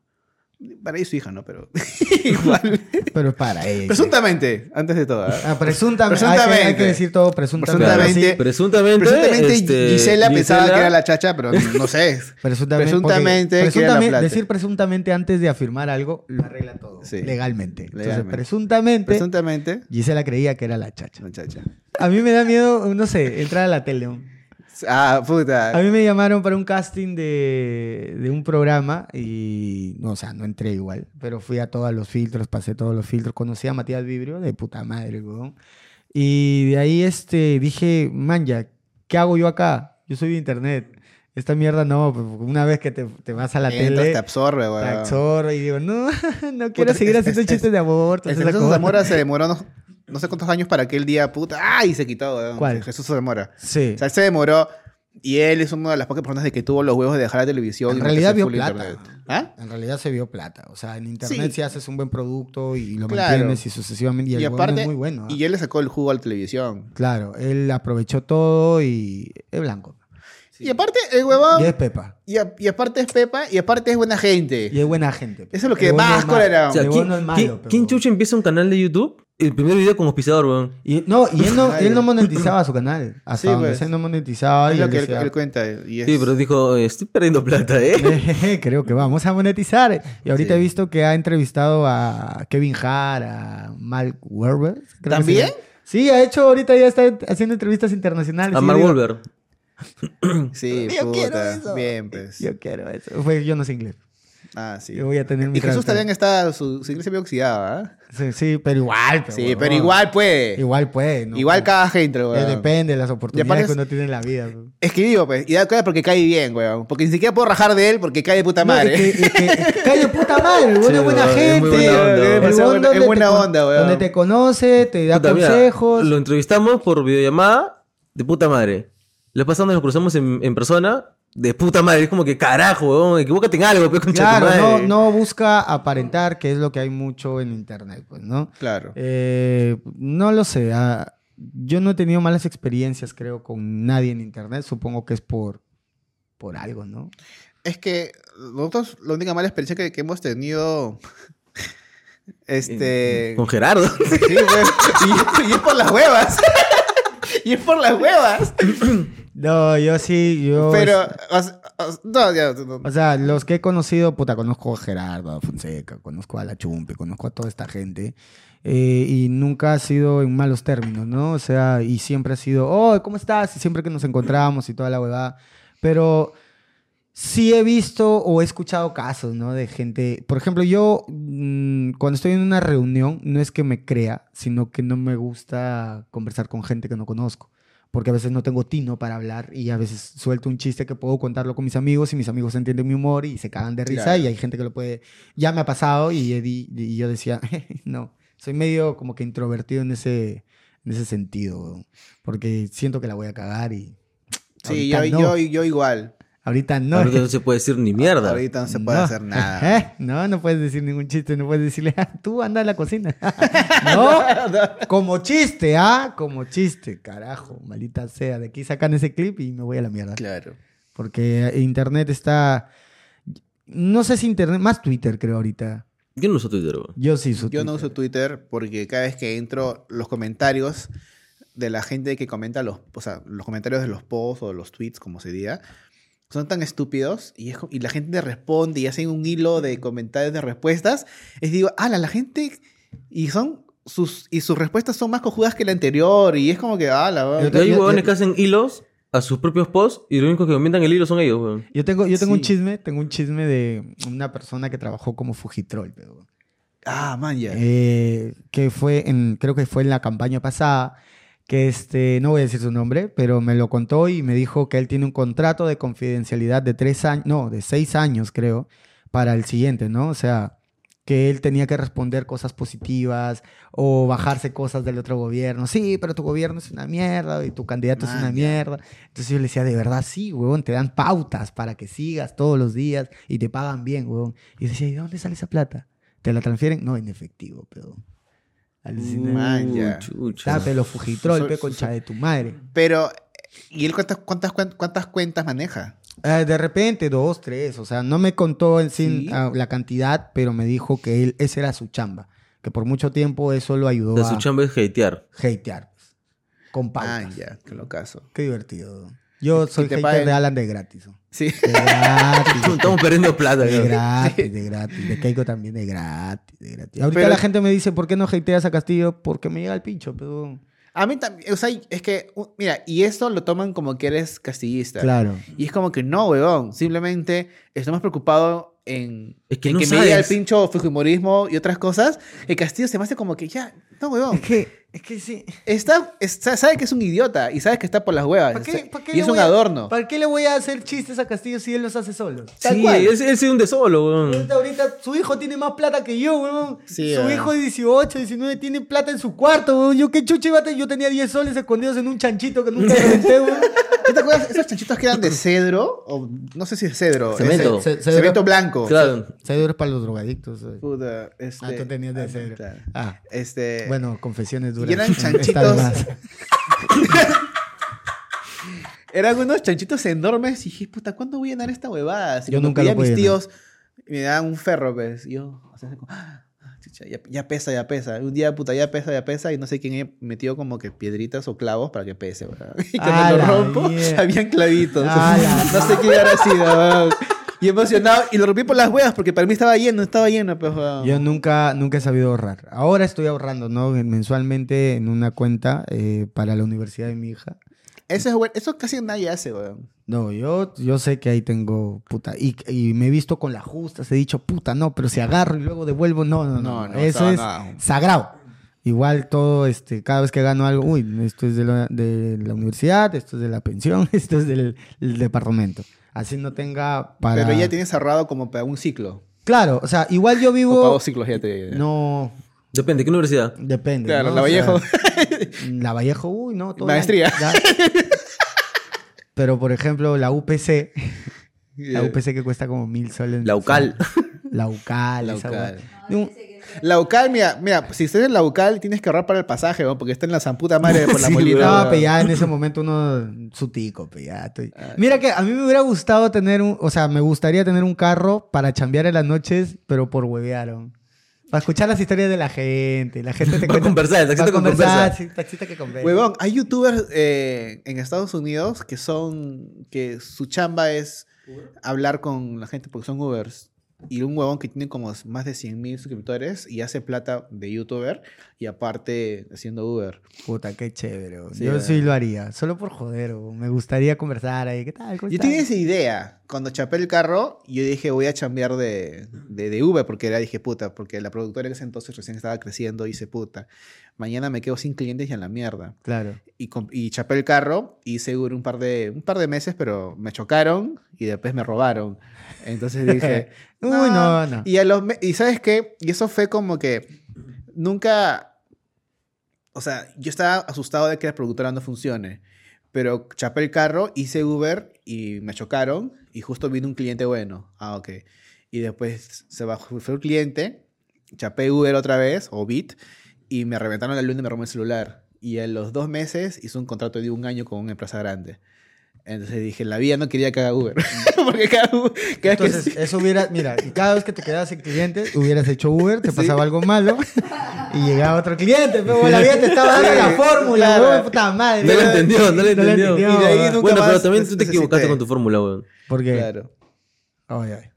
Para ella y su hija, ¿no? Pero <laughs> igual. Pero para <laughs> ella. Presuntamente, antes de todo. ¿eh? Ah, presuntamente. Hay, que, Presuntamente. hay que decir todo presuntamente. Presuntamente. Sí, Presuntamente, Presuntamente este, Gisela pensaba que era la chacha, pero no sé. <laughs> Presuntamente. Presuntamente la decir presuntamente antes de afirmar algo lo arregla todo. Sí. Legalmente. Entonces, Legalmente. presuntamente, Presuntamente, Gisela creía que era la chacha. la chacha. A mí me da miedo, no sé, entrar a la tele. ¿no? Ah, puta. A mí me llamaron para un casting de, de un programa y, no, o sea, no entré igual, pero fui a todos los filtros, pasé todos los filtros, conocí a Matías Vibrio, de puta madre, weón. Y de ahí este, dije, man, ya, ¿qué hago yo acá? Yo soy de internet. Esta mierda no, pues, una vez que te, te vas a la Entras, tele, te absorbe, te weón. absorbe y digo, no, <laughs> no quiero Puta, seguir es- haciendo es- chistes es- de aborto. El esa Jesús cosa. Zamora se demoró no, no sé cuántos años para que el día, puta, ¡ay! Se quitó, weón. ¿Cuál? Jesús Zamora. Sí. O sea, él se demoró y él es una de las pocas personas de que tuvo los huevos de dejar la televisión. En y realidad vio plata. ¿Ah? En realidad se vio plata. O sea, en internet Sí. si haces un buen producto y lo Claro. mantienes y sucesivamente. Y, Y aparte, es muy bueno. ¿ah? y él le sacó el jugo a la televisión. Claro, él aprovechó todo y es blanco. Y aparte, el huevón. Y es Pepa. Y, a- y aparte es Pepa y aparte es buena gente. Y es buena gente. Eso es lo que El huevón más no es malo. cólera. O sea, El ¿quién, no es malo, quién- pero- quién chucha empieza un canal de YouTube? El primer video con auspiciador, weón. Y, no, y él no, Ay. <laughs> él no monetizaba su canal. Hasta Sí, donde pues. sé, no monetizaba. es y lo él que él, decía, él cuenta. Y es- Sí, pero dijo, estoy perdiendo plata, ¿eh? "Jejeje, <laughs> Creo que vamos a monetizar. Y ahorita Sí. he visto que ha entrevistado a Kevin Hart, a Mark Wahlberg. creo que ¿También? se llama. Sí, ha hecho, ahorita ya está haciendo entrevistas internacionales. A Mark digo, Wahlberg. <laughs> Sí, Yo quiero puta. eso. Bien, pues. Yo quiero eso. Fue, yo no sé inglés. Ah, sí. Yo voy a tener mi Y Jesús traductor. también está, su, su iglesia medio oxidada, ¿ah? Sí, sí, pero igual. Sí, huevón. pero igual puede. Igual puede. ¿no? Igual cada gente, Eh, weón. depende de las oportunidades que es- uno tiene en la vida. bro. Es que digo, pues, y da cuenta porque cae bien, weón. Porque ni siquiera puedo rajar de él porque cae de puta No, madre. es que, es que- cae de puta madre, huevón Sí, es buena es gente. muy buena onda, Es buena- es onda, weón. Donde te conoce, te da Puta, mira, consejos. lo entrevistamos por videollamada de puta madre. Le pasamos, nos cruzamos en, en persona, de puta madre. Es como que carajo, weón, equivócate en algo, pues, Claro, no busca aparentar, que es lo que hay mucho en internet, pues, ¿no? Claro. Eh, no lo sé. ah, yo no he tenido malas experiencias, creo, con nadie en internet. Supongo que es por, por algo, ¿no? Es que nosotros, la única mala experiencia que, que hemos tenido. <laughs> Este. Con Gerardo. <laughs> Sí, pues, y, y es por las huevas. <laughs> y es por las huevas. <clears throat> No, yo sí, yo... Pero. o no, ya. no. O sea, los que he conocido, puta, conozco a Gerardo a Fonseca, conozco a La Chumpe, conozco a toda esta gente. eh, y nunca ha sido en malos términos, ¿no? O sea, y siempre ha sido, oh, ¿cómo estás? Y siempre que nos encontramos y toda la huevada. Pero sí he visto o he escuchado casos, ¿no? De gente, por ejemplo, yo mm, cuando estoy en una reunión, no es que me crea, sino que no me gusta conversar con gente que no conozco. Porque a veces no tengo tino para hablar y a veces suelto un chiste que puedo contarlo con mis amigos y mis amigos entienden mi humor y se cagan de risa Claro. y hay gente que lo puede... Ya me ha pasado y, y yo decía, <laughs> no, soy medio como que introvertido en ese, en ese sentido, porque siento que la voy a cagar y... Sí, yo, no. yo, yo igual. Ahorita no. Ahorita no se puede decir ni mierda. Ahorita no se puede No. hacer nada. <laughs> ¿Eh? No, no puedes decir ningún chiste, no puedes decirle, "Ah, tú anda a la cocina. <laughs> no, como chiste, ¿ah? Como chiste, carajo, maldita sea. De aquí sacan ese clip y me voy a la mierda. Claro. Porque internet está... No sé si internet, más Twitter creo ahorita. Yo no uso Twitter, weón. Yo sí uso Yo no uso Twitter porque cada vez que entro, los comentarios de la gente que comenta los, o sea, los comentarios de los posts o los tweets, como se diga, son tan estúpidos y, es y la gente responde y hacen un hilo de comentarios de respuestas. Es digo, ala, la gente y son sus y sus respuestas son más cojudas que la anterior y es como que, ala, Yo hay huevones que hacen hilos a sus propios posts y los únicos que comentan el hilo son ellos, weón. Yo tengo, yo tengo un Sí. chisme, tengo un chisme de una persona que trabajó como Fujitrol, pero... ah, man, ya. eh, que fue en, creo que fue en la campaña pasada, que este, no voy a decir su nombre, pero me lo contó y me dijo que él tiene un contrato de confidencialidad de tres años, no, de seis años creo, para el siguiente, ¿no? O sea, que él tenía que responder cosas positivas o bajarse cosas del otro gobierno. Sí, pero tu gobierno es una mierda y tu candidato es Man, una mierda. Entonces yo le decía, de verdad, sí, huevón, te dan pautas para que sigas todos los días y te pagan bien, huevón. Y decía, ¿y de dónde sale esa plata? ¿Te la transfieren? No, en efectivo, pero... Alucinante. Date los fujitrol, pe, concha de tu madre. Pero, ¿y él cuántas, cuántas, cuántas cuentas maneja? Eh, de repente, dos, tres. O sea, no me contó en sí, Sí. ah, la cantidad, pero me dijo que él, esa era su chamba. Que por mucho tiempo eso lo ayudó De su a chamba es hatear. hatear. pues, con Ah, pautas. ya, qué locazo. Qué divertido. Yo soy te hater paguen. de Alan de gratis. ¿no? Sí. De gratis. <laughs> Estamos perdiendo plata, De gratis, de gratis. De Keiko también de gratis, de gratis. Ahorita Pero- la gente me dice, ¿por qué no hateas a Castillo? Porque me llega el pincho, pero... A mí también, o sea, es que, mira, y eso lo toman como que eres castillista. Claro. Y es como que no, weón. Simplemente estoy más preocupado en, Es que en no que me diga el pincho fujimorismo y otras cosas. El Castillo se me hace como que ya, no, weón. Es que, es que sí. Está, está- sabe que es un idiota y sabe que está por las huevas. ¿Para qué- para qué y es un a- adorno. ¿Para qué le voy a hacer chistes a Castillo si él los hace solo? Tal Sí, cual. él, él se hunde solo, weón. Ahorita, ahorita su hijo tiene más plata que yo, weón. Sí, su ah. hijo de 18, 19 tiene plata en su cuarto, weón. Yo qué chucha iba a tener? Yo tenía 10 soles escondidos en un chanchito que nunca <laughs> renté, weón. ¿Tú te acuerdas esos chanchitos que eran de cedro? O no sé si es cedro. Cemento. cedro. cemento blanco. Claro. Cedro es para los drogadictos. weón. Puta, este, Ah, tú tenías de cedro. claro. Ah, Este, bueno, confesiones duras. Y eran chanchitos. <laughs> Eran unos chanchitos enormes y dije, puta, ¿cuándo voy a llenar esta huevada? Si Yo nunca lo a mis tíos me daban un ferro, pues. Y yo, o sea, como, ah, ya, ya pesa, ya pesa. Un día, puta, ya pesa, ya pesa. Y no sé quién metió como que piedritas o clavos para que pese, weón. <laughs> Y cuando lo la rompo, habían clavitos. <laughs> No sé qué habrá sido. Y emocionado. Y lo rompí por las huevas porque para mí estaba lleno, estaba lleno, pues, weón. Yo nunca, nunca he sabido ahorrar. Ahora estoy ahorrando, ¿no? Mensualmente en una cuenta eh, para la universidad de mi hija. Eso, es. Eso casi nadie hace, weón. No, yo, yo sé que ahí tengo, puta, y, y me he visto con la justa, he dicho, puta, no, pero si agarro y luego devuelvo, no, no, no, No, no, eso es sagrado. Igual todo, este, cada vez que gano algo, uy, esto es de la, de la universidad, esto es de la pensión, <laughs> esto es del, del departamento. Así no tenga para... Pero ya tienes ahorrado como para un ciclo. Claro, o sea, igual yo O para vivo... dos ciclos ya te... No, Depende, ¿qué universidad? depende. Claro, ¿no? la O sea, Vallejo. la Vallejo, uy, no. todo Maestría. Pero, por ejemplo, la UPC, <laughs> la. UPC que cuesta como mil soles. La UCAL. La UCAL. La esa UCAL. <laughs> La UCAL, mira, mira, si estás en la UCAL tienes que ahorrar para el pasaje, ¿no? porque está en la zamputa madre por la Sí, molina. No, pero ya en ese momento uno su tico, pe, ya estoy- Ah, Mira que a mí me hubiera gustado tener un, o sea, me gustaría tener un carro para chambear en las noches, pero por huevearon. Para escuchar las historias de la gente, la gente te <laughs> Para cuenta- conversar, el taxista con conversa. sí, taxista que conversa. Huevón, hay youtubers eh, en Estados Unidos que son, que su chamba es hablar con la gente porque son Ubers. Y un huevón que tiene como más de 100 mil suscriptores y hace plata de youtuber y aparte haciendo Uber. Puta, qué chévere. Sí, Yo sí lo haría, solo por joder, weón. me gustaría conversar ahí. ¿Qué tal? ¿Cómo Yo estás? tenía esa idea. Cuando chapé el carro, yo dije, voy a chambear de, de, de Uber, porque era, dije, puta, porque la productora en ese entonces recién estaba creciendo, y hice, puta, mañana me quedo sin clientes y en la mierda. Claro. Y, y chapé el carro, hice Uber un par, de, un par de meses, pero me chocaron y después me robaron. Entonces dije, <laughs> Uy, no, no. Y, a los y ¿sabes qué? Y eso fue como que nunca... O sea, yo estaba asustado de que la productora no funcione. Pero chapé el carro, hice Uber y me chocaron. Y justo vino un cliente bueno. Ah, ok. Y después se bajó, fue un cliente. Chapé Uber otra vez, o Bit. Y me reventaron la luna y me robó el celular. Y a los dos meses hice un contrato de un año con una empresa grande. Entonces dije, la vida no quería que haga Uber. <laughs> Porque cada, cada vez que Entonces, eso hubiera, mira, y cada vez que te quedabas sin cliente, hubieras hecho Uber, te pasaba algo malo y llegaba otro cliente, pero la vida te estaba dando Sí, la fórmula, claro. weón, puta madre. No lo entendió, no lo No entendió. entendió, Y de ahí weón. nunca Bueno, pero también tú te equivocaste con tu fórmula, weón. ¿Por qué? Claro. Ay, ay.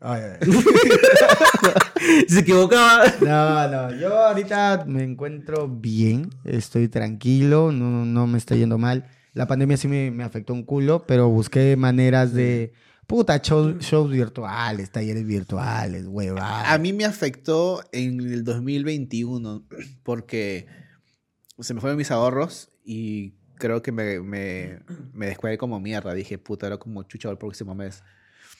Ay, ay. <laughs> Se equivocaba. No, no, yo ahorita me encuentro bien, estoy tranquilo, no, no me está yendo mal. La pandemia sí me, me afectó un culo, pero busqué maneras de, puta, shows, shows virtuales, talleres virtuales, huevadas. A mí me afectó en el 2021 <clears throat> porque se me fueron mis ahorros y creo que me, me, me descuadré como mierda. Dije, puta, era como chucha el próximo mes.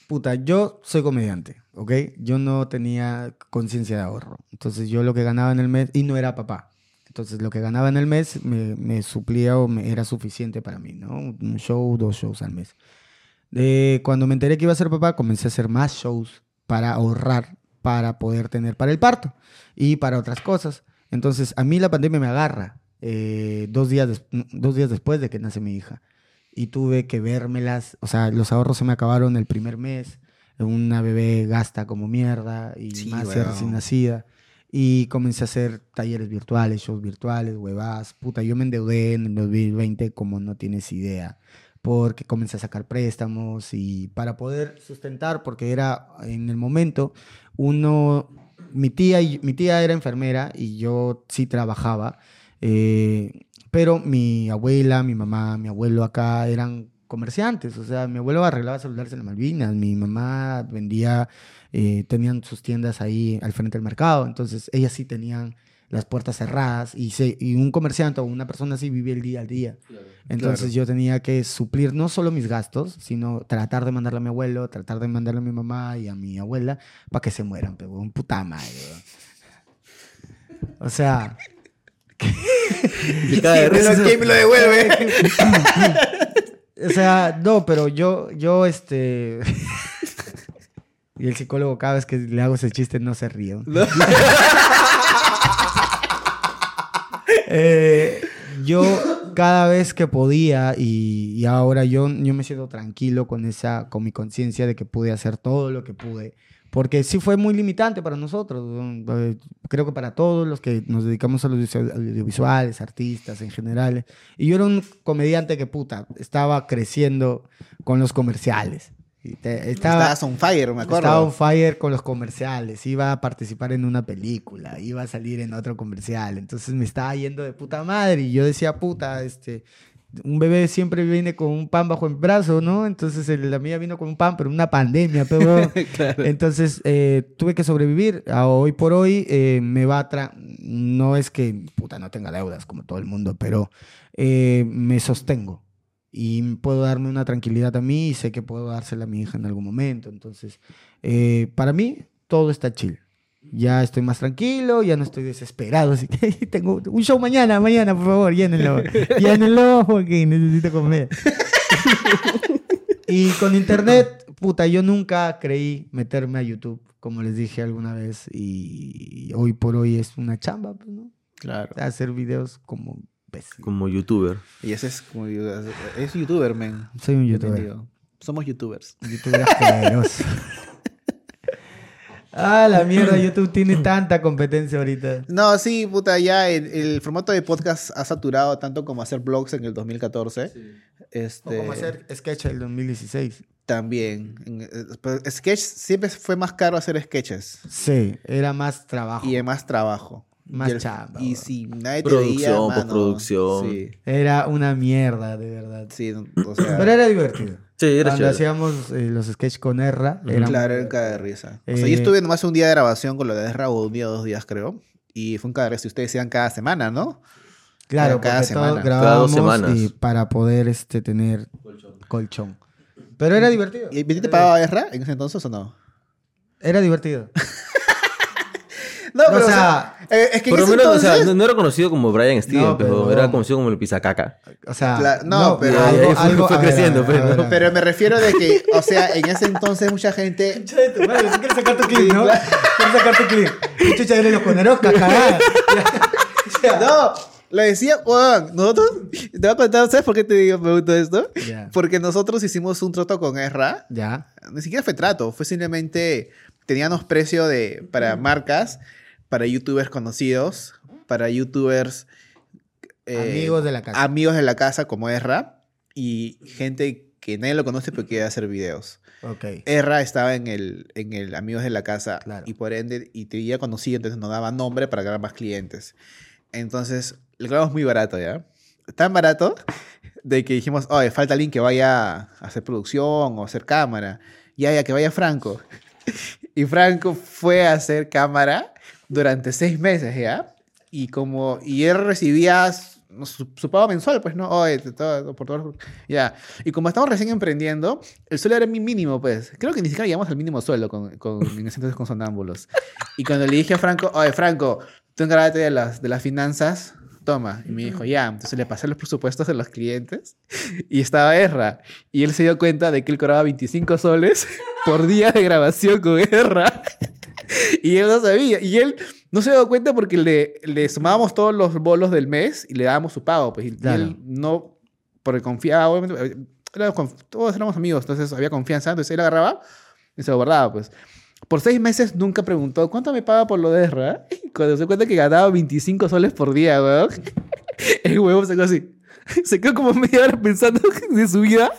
Puta, yo soy comediante, ¿ok? Yo no tenía conciencia de ahorro. Entonces yo lo que ganaba en el mes, y no era papá. Entonces lo que ganaba en el mes me, me suplía o me era suficiente para mí, ¿no? Un show, dos shows al mes. Cuando me enteré que iba a ser papá, comencé a hacer más shows para ahorrar, para poder tener para el parto y para otras cosas. Entonces a mí la pandemia me agarra eh, dos, días des- dos días después de que nace mi hija y tuve que vérmelas, o sea, los ahorros se me acabaron el primer mes, una bebé gasta como mierda y Sí, más ser recién nacida. Y comencé a hacer talleres virtuales, shows virtuales, huevadas. Puta, yo me endeudé en el 2020 como no tienes idea. Porque comencé a sacar préstamos y para poder sustentar, porque era en el momento, uno, mi tía, mi tía era enfermera y yo sí trabajaba. eh, pero mi abuela, mi mamá, mi abuelo acá eran comerciantes. O sea, mi abuelo arreglaba celulares en las Malvinas, mi mamá vendía, eh, tenían sus tiendas ahí al frente del mercado. Entonces, ellas sí tenían las puertas cerradas y, se, y un comerciante o una persona así vive el día al día. Entonces Claro. yo tenía que suplir no solo mis gastos, sino tratar de mandarle a mi abuelo, tratar de mandarle a mi mamá y a mi abuela para que se mueran, pero un puta madre. O sea, <laughs> risa. ¿quién me lo devuelve? <laughs> o sea, no, pero yo, yo, este... <laughs> y el psicólogo cada vez que le hago ese chiste no se ríe. <laughs> Eh, yo cada vez que podía y, y ahora yo, yo me siento tranquilo con esa con mi conciencia de que pude hacer todo lo que pude porque sí fue muy limitante para nosotros ¿no? Eh, creo que para todos los que nos dedicamos a los audio- audiovisuales artistas en general y yo era un comediante que puta estaba creciendo con los comerciales Y te- estaba Estabas on fire, me acuerdo. estaba on fire con los comerciales, iba a participar en una película, iba a salir en otro comercial, entonces me estaba yendo de puta madre y yo decía, puta, este, un bebé siempre viene con un pan bajo el brazo, ¿no? Entonces el- la mía vino con un pan, pero una pandemia, pero... <laughs> Entonces eh, tuve que sobrevivir. A hoy por hoy eh, me va a... tra- No es que, puta, no tenga deudas como todo el mundo, pero eh, me sostengo y puedo darme una tranquilidad a mí y sé que puedo dársela a mi hija en algún momento. Entonces, eh, para mí, todo está chill. Ya estoy más tranquilo, ya no estoy desesperado. Así que <laughs> tengo un show mañana, mañana, por favor, llénenlo. <laughs> llénenlo porque necesito comer. y con internet, puta, yo nunca creí meterme a YouTube, como les dije alguna vez. Y hoy por hoy es una chamba, pues, ¿no? Claro. Hacer videos como imbécil. Como youtuber. Y ese es como es youtuber, men. Soy un youtuber. Somos youtubers. youtuber asqueroso. <laughs> ah, la mierda, YouTube tiene tanta competencia ahorita. No, sí, puta, ya el, el formato de podcast ha saturado tanto como hacer blogs en el 2014. Este, O como hacer sketch del 2016. También. En- eh, pero sketch siempre fue más caro hacer sketches. Sí, era más trabajo. Y de más trabajo. Más el- chamba, Y si nadie te Producción, veía, mano, postproducción. Sí, Era una mierda, de verdad. sí, o sea... Pero era divertido. Sí, era Cuando chévere. hacíamos eh, los sketches con Erra, era Claro, era un caga de risa. O sea, Eh, yo estuve nomás un día de grabación con lo de Ezra, o un día o dos días, creo. Y fue un caga de risa. Ustedes decían cada semana, ¿no? Claro, cada porque todos semana. Cada grabábamos dos semanas. y para poder este, tener colchón. Pero era divertido. ¿Y te pagaba Ezra en ese entonces o no? Era divertido. <laughs> No, O sea, eh, es que Por lo o sea, no, no era conocido como Brian Steven, No, pero, pero- era conocido como el pisacaca. O sea, no, pero- algo, fue- algo fue ver, creciendo, ver, pues, ver. Pero me refiero de que, o sea, en ese entonces mucha gente... <laughs> Chucha de tu madre, ¿sí quieres sacar tu clip, ¿no? ¿Quieres sacar tu clip? Chucha, eres los coneros. <laughs> No, lo decía, weón, nosotros... Te voy a contar, ¿sabes por qué te digo, pregunto esto? Porque nosotros hicimos un trato con Ezra. Ya. Ni siquiera fue trato, fue simplemente... Teníamos precio de, para marcas, para youtubers conocidos, para youtubers... eh, Amigos de la casa. amigos de la casa como Erra y gente que nadie lo conoce pero quiere hacer videos. Ok. Erra estaba en el, en el Amigos de la Casa Claro. y por ende, y te ya conocido, entonces nos daba nombre para ganar más clientes. Entonces, le cobramos muy barato, ¿ya? Tan barato de que dijimos, oye, falta alguien que vaya a hacer producción o hacer cámara. Ya, ya, que vaya Franco. <laughs> Y Franco fue a hacer cámara durante seis meses, ¿ya? Y como, y él recibía su, su pago mensual, pues, ¿no? Oye, todo- por todo, ya. Y como estamos recién emprendiendo, el sueldo era mi mínimo, pues. Creo que ni siquiera llegamos al mínimo sueldo con, con, <laughs> en ese entonces con Sonámbulos. Y cuando le dije a Franco, oye, Franco, tú encárgate de las, de las finanzas, toma. Y me dijo, ya. Entonces le pasé los presupuestos de los clientes <laughs> y estaba Erra. Y él se dio cuenta de que él cobraba 25 soles <laughs> por día de grabación con Erra. <laughs> Y él no sabía. Y él no se dio cuenta porque le, le sumábamos todos los bolos del mes y le dábamos su pago. Pues, y Claro. él no, porque confiaba, obviamente, eh, éramos todos éramos amigos, entonces había confianza. Entonces él agarraba y se lo guardaba, pues. Por seis meses nunca preguntó, ¿cuánto me paga por lo de Erra? <laughs> Y cuando se cuenta que ganaba 25 soles por día, weón, <laughs> el huevo se quedó así. Se quedó como media hora pensando de su vida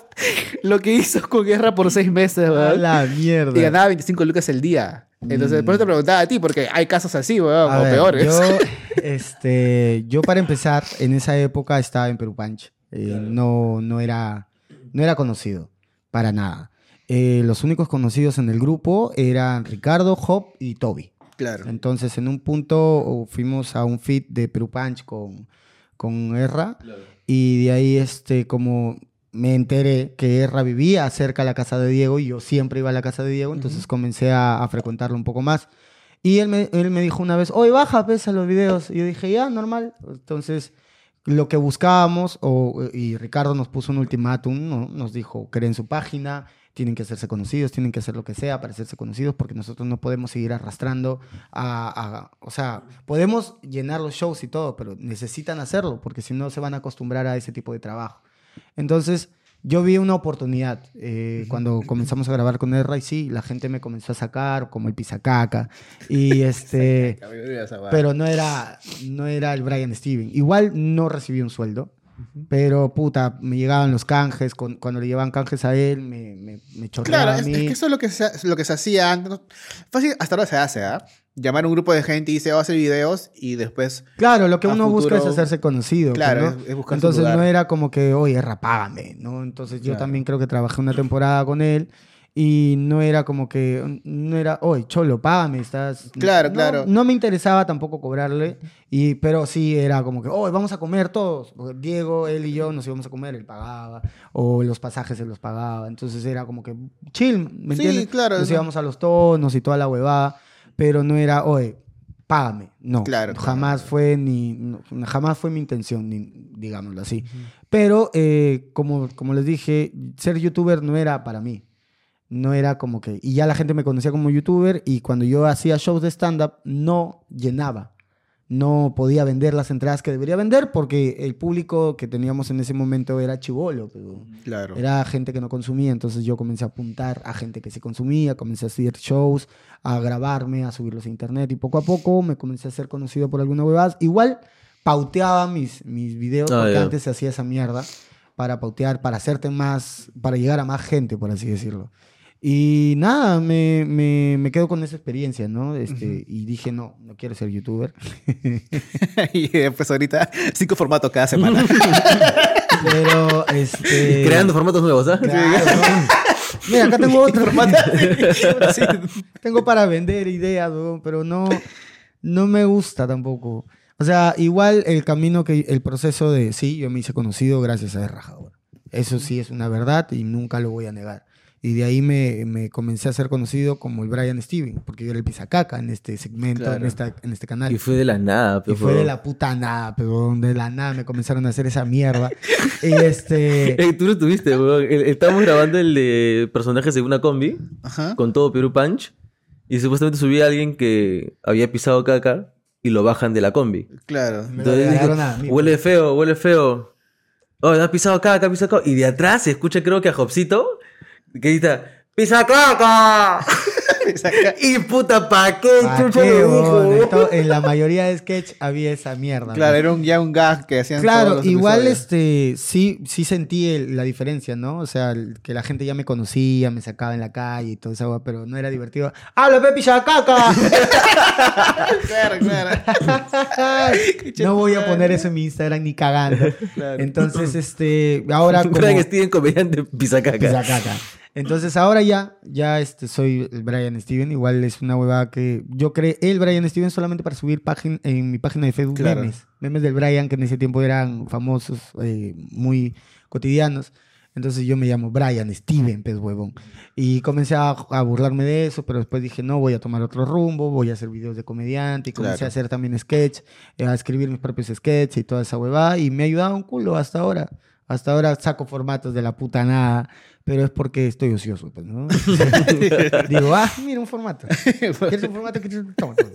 lo que hizo con Guerra por seis meses, weón. la mierda. Y ganaba 25 lucas el día. Entonces, por eso te preguntaba a ti, porque hay casos así, weón, A o ver, peores. Yo, <laughs> este, yo para empezar, en esa época estaba en Perú Punch. Eh, no, no, era, no era conocido, para nada. Eh, los únicos conocidos en el grupo eran Ricardo, Hop y Toby. Claro. Entonces, en un punto oh, fuimos a un fit de Perú Punch con, con Erra. Y de ahí, este, como me enteré que Erra vivía cerca de la casa de Diego y yo siempre iba a la casa de Diego, entonces comencé a, a frecuentarlo un poco más. Y él me, él me dijo una vez, oye, baja, pues, a los videos. Y yo dije, ya, normal. Entonces, lo que buscábamos, o, y Ricardo nos puso un ultimátum, ¿no? nos dijo, creen su página, tienen que hacerse conocidos, tienen que hacer lo que sea para hacerse conocidos, porque nosotros no podemos seguir arrastrando a, a- o sea, podemos llenar los shows y todo, pero necesitan hacerlo, porque si no se van a acostumbrar a ese tipo de trabajo. Entonces, yo vi una oportunidad eh, cuando comenzamos a grabar con Erra y sí, la gente me comenzó a sacar como el pisacaca y <laughs> este... Pero no era, no era el Brian Steven. Igual no recibí un sueldo. Pero, puta, me llegaban los canjes. con- cuando le llevaban canjes a él, me, me, Claro, a es, mí. es que eso es lo que se, lo que se hacía antes. hasta ahora se hace, ¿ah? Llamar a un grupo de gente y dice, voy a hacer videos y después... Claro, lo que uno busca es futuro- hacerse conocido. Claro, ¿no? es- es buscar Entonces no era como que, oye, rapágame, ¿no? Entonces yo Claro. también creo que trabajé una temporada con él y no era como que, no era, oye, cholo, págame, estás... Claro, No, claro. No me interesaba tampoco cobrarle, y, pero sí era como que, oye, vamos a comer todos. Porque Diego, él y yo nos íbamos a comer, él pagaba, o los pasajes se los pagaba. Entonces era como que chill, ¿me Sí, entiendes? claro, Nos íbamos a los tonos y toda la huevada, pero no era, oye, págame. No, Claro, jamás fue ni, no, jamás fue mi intención, ni, digámoslo así. Pero, eh, como, como les dije, ser youtuber no era para mí. No era como que... Y ya la gente me conocía como youtuber y cuando yo hacía shows de stand-up no llenaba. No podía vender las entradas que debería vender porque el público que teníamos en ese momento era chivolo. pero Claro. Era gente que no consumía, entonces yo comencé a apuntar a gente que sí consumía, comencé a hacer shows, a grabarme, a subirlos a internet y poco a poco me comencé a ser conocido por alguna huevada. Igual pauteaba mis, mis videos, Ah, porque antes se hacía esa mierda, para pautear, para hacerte más, para llegar a más gente, por así decirlo. Y nada, me, me, me quedo con esa experiencia, ¿no? Este, Y dije, no, no quiero ser youtuber. <laughs> y después ahorita cinco formatos cada semana. <laughs> Pero, este... Creando formatos nuevos, ¿ah? Claro, ¿no? Mira, acá tengo otro. <laughs> Sí. Tengo para vender ideas, weón, pero no, no me gusta tampoco. O sea, igual el camino que, el proceso de, sí, yo me hice conocido gracias a Rajador. Eso sí es una verdad y nunca lo voy a negar. Y de ahí me, me comencé a ser conocido como el Brian Steven, porque yo era el pisacaca en este segmento, en, Claro. esta, en este canal. Y fue de la nada, Y pero fue de la puta nada, pero de la nada me comenzaron a hacer esa mierda. <laughs> y este... Eh, tú lo tuviste, weón. Estábamos grabando el de personajes de una combi Ajá. con todo Perú Punch. Y supuestamente subía a alguien que había pisado caca y lo bajan de la combi. Claro. Entonces dijo, huele feo, huele feo. Oh, has pisado caca, has pisado caca. Y de atrás se escucha creo que a Jobcito grita, ¡Pisa caca! <laughs> <laughs> y puta, ¿pa' qué? ¿Pa' chucha qué, lo dijo? En la mayoría de sketch había esa mierda. Claro, ¿no? era un, ya un gag que hacían todos Claro, los igual episodios. este sí sí sentí el- la diferencia, ¿no? O sea, el- que la gente ya me conocía, me sacaba en la calle y todo eso, pero no era divertido. ¡Habla, Pepi caca! <laughs> Claro, claro. no voy a poner eso en mi Instagram ni cagando. Claro. Entonces, este, ahora como Brian Steven, comediante, pisa caca. Entonces ahora ya, ya este, soy el Brian Steven. Igual es una huevada que yo creé el Brian Steven solamente para subir págin- en mi página de Facebook Claro. memes. Memes del Brian que en ese tiempo eran famosos, eh, muy cotidianos. Entonces yo me llamo Brian Steven, pez huevón. Y comencé a, a burlarme de eso, pero después dije, no, voy a tomar otro rumbo, voy a hacer videos de comediante. Y comencé Claro. a hacer también sketch, a escribir mis propios sketches y toda esa huevada. Y me ha ayudado un culo hasta ahora. Hasta ahora saco formatos de la puta nada, pero es porque estoy ocioso, pues, ¿no? <laughs> Digo, ah, mira un formato. <laughs> ¿Quieres un formato? ¿Quieres un, toma, toma.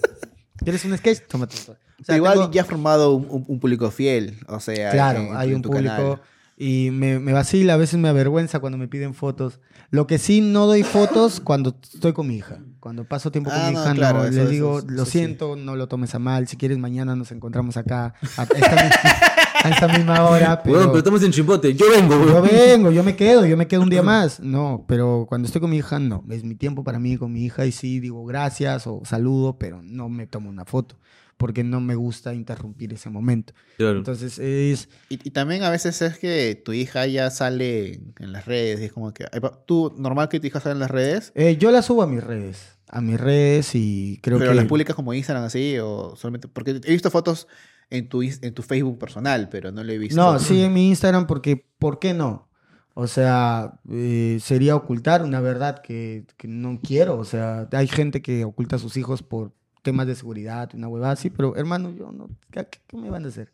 ¿Quieres un sketch? Toma, toma. O sea, Igual tengo- ya has formado un, un- público fiel. O sea, Claro, en hay un tu público canal. y me, me vacila, a veces me avergüenza cuando me piden fotos. Lo que sí, no doy fotos cuando estoy con mi hija. Cuando paso tiempo con Ah, mi no, hija, no, claro, eso- les eso- digo, eso lo sí. siento, no lo tomes a mal. Si quieres, mañana nos encontramos acá a esta, <laughs> a esta misma hora. Pero Pero estamos en chimbote. Yo vengo, yo weón. vengo, yo me quedo, yo me quedo un día más. No, pero cuando estoy con mi hija, no. Es mi tiempo para mí con mi hija y sí digo gracias o saludo, pero no me tomo una foto porque no me gusta interrumpir ese momento. Claro. Entonces es... Y, y también a veces es que tu hija ya sale en, las redes. Y es como que. ¿Tú, normal que tu hija salga en las redes? Eh, yo la subo a mis redes, a mis redes y creo pero que... las publicas como Instagram así o solamente. Porque he visto fotos en tu, en tu Facebook personal, pero no lo he visto. No, sí en mi Instagram porque, ¿por qué no? O sea, eh, sería ocultar una verdad que, que no quiero. O sea, hay gente que oculta a sus hijos por temas de seguridad, una huevada así, pero hermano, yo no, ¿qué, qué- me van a hacer?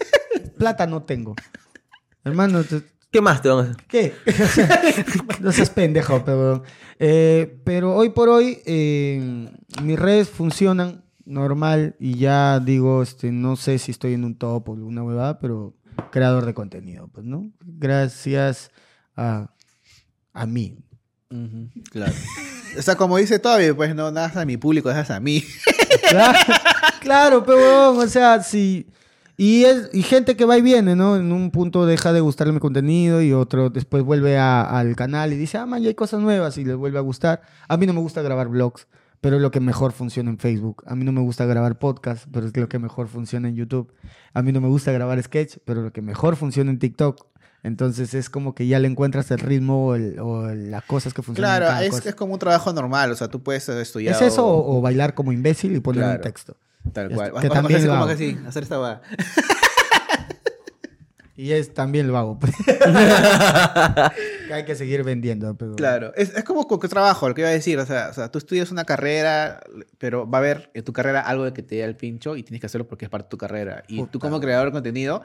<laughs> Plata no tengo. Hermano, te- ¿Qué más te van a hacer? ¿Qué? <laughs> No seas pendejo, pero... eh, pero hoy por hoy eh, mis redes funcionan normal y ya digo, este, no sé si estoy en un top o alguna huevada, pero creador de contenido, pues, ¿no? Gracias a, a mí. Claro. o sea, como dice Toby, pues no das a mi público, das a mí. <laughs> Claro, claro, pero o sea, sí. Y, es, y gente que va y viene, ¿no? En un punto deja de gustarle mi contenido y otro después vuelve a- al canal y dice, ah, man, ya hay cosas nuevas y les vuelve a gustar. A mí no me gusta grabar vlogs, pero es lo que mejor funciona en Facebook. A mí no me gusta grabar podcast, pero es lo que mejor funciona en YouTube. A mí no me gusta grabar sketch, pero lo que mejor funciona en TikTok. Entonces es como que ya le encuentras el ritmo o, el- o las cosas que funcionan. en Claro, cada es, cosa. es como un trabajo normal. O sea, tú puedes estudiar. ¿Es eso o, o bailar como imbécil y poner un texto? Tal cual. está, O- que o- también hacer lo como hago. que sí, hacer esta va. <laughs> Y es también lo hago. <laughs> que hay que seguir vendiendo. Pero... Claro, es, es como con trabajo, lo que iba a decir. O sea, o sea, tú estudias una carrera, pero va a haber en tu carrera algo de que te dé el pincho y tienes que hacerlo porque es parte de tu carrera. Y tú, como creador de contenido,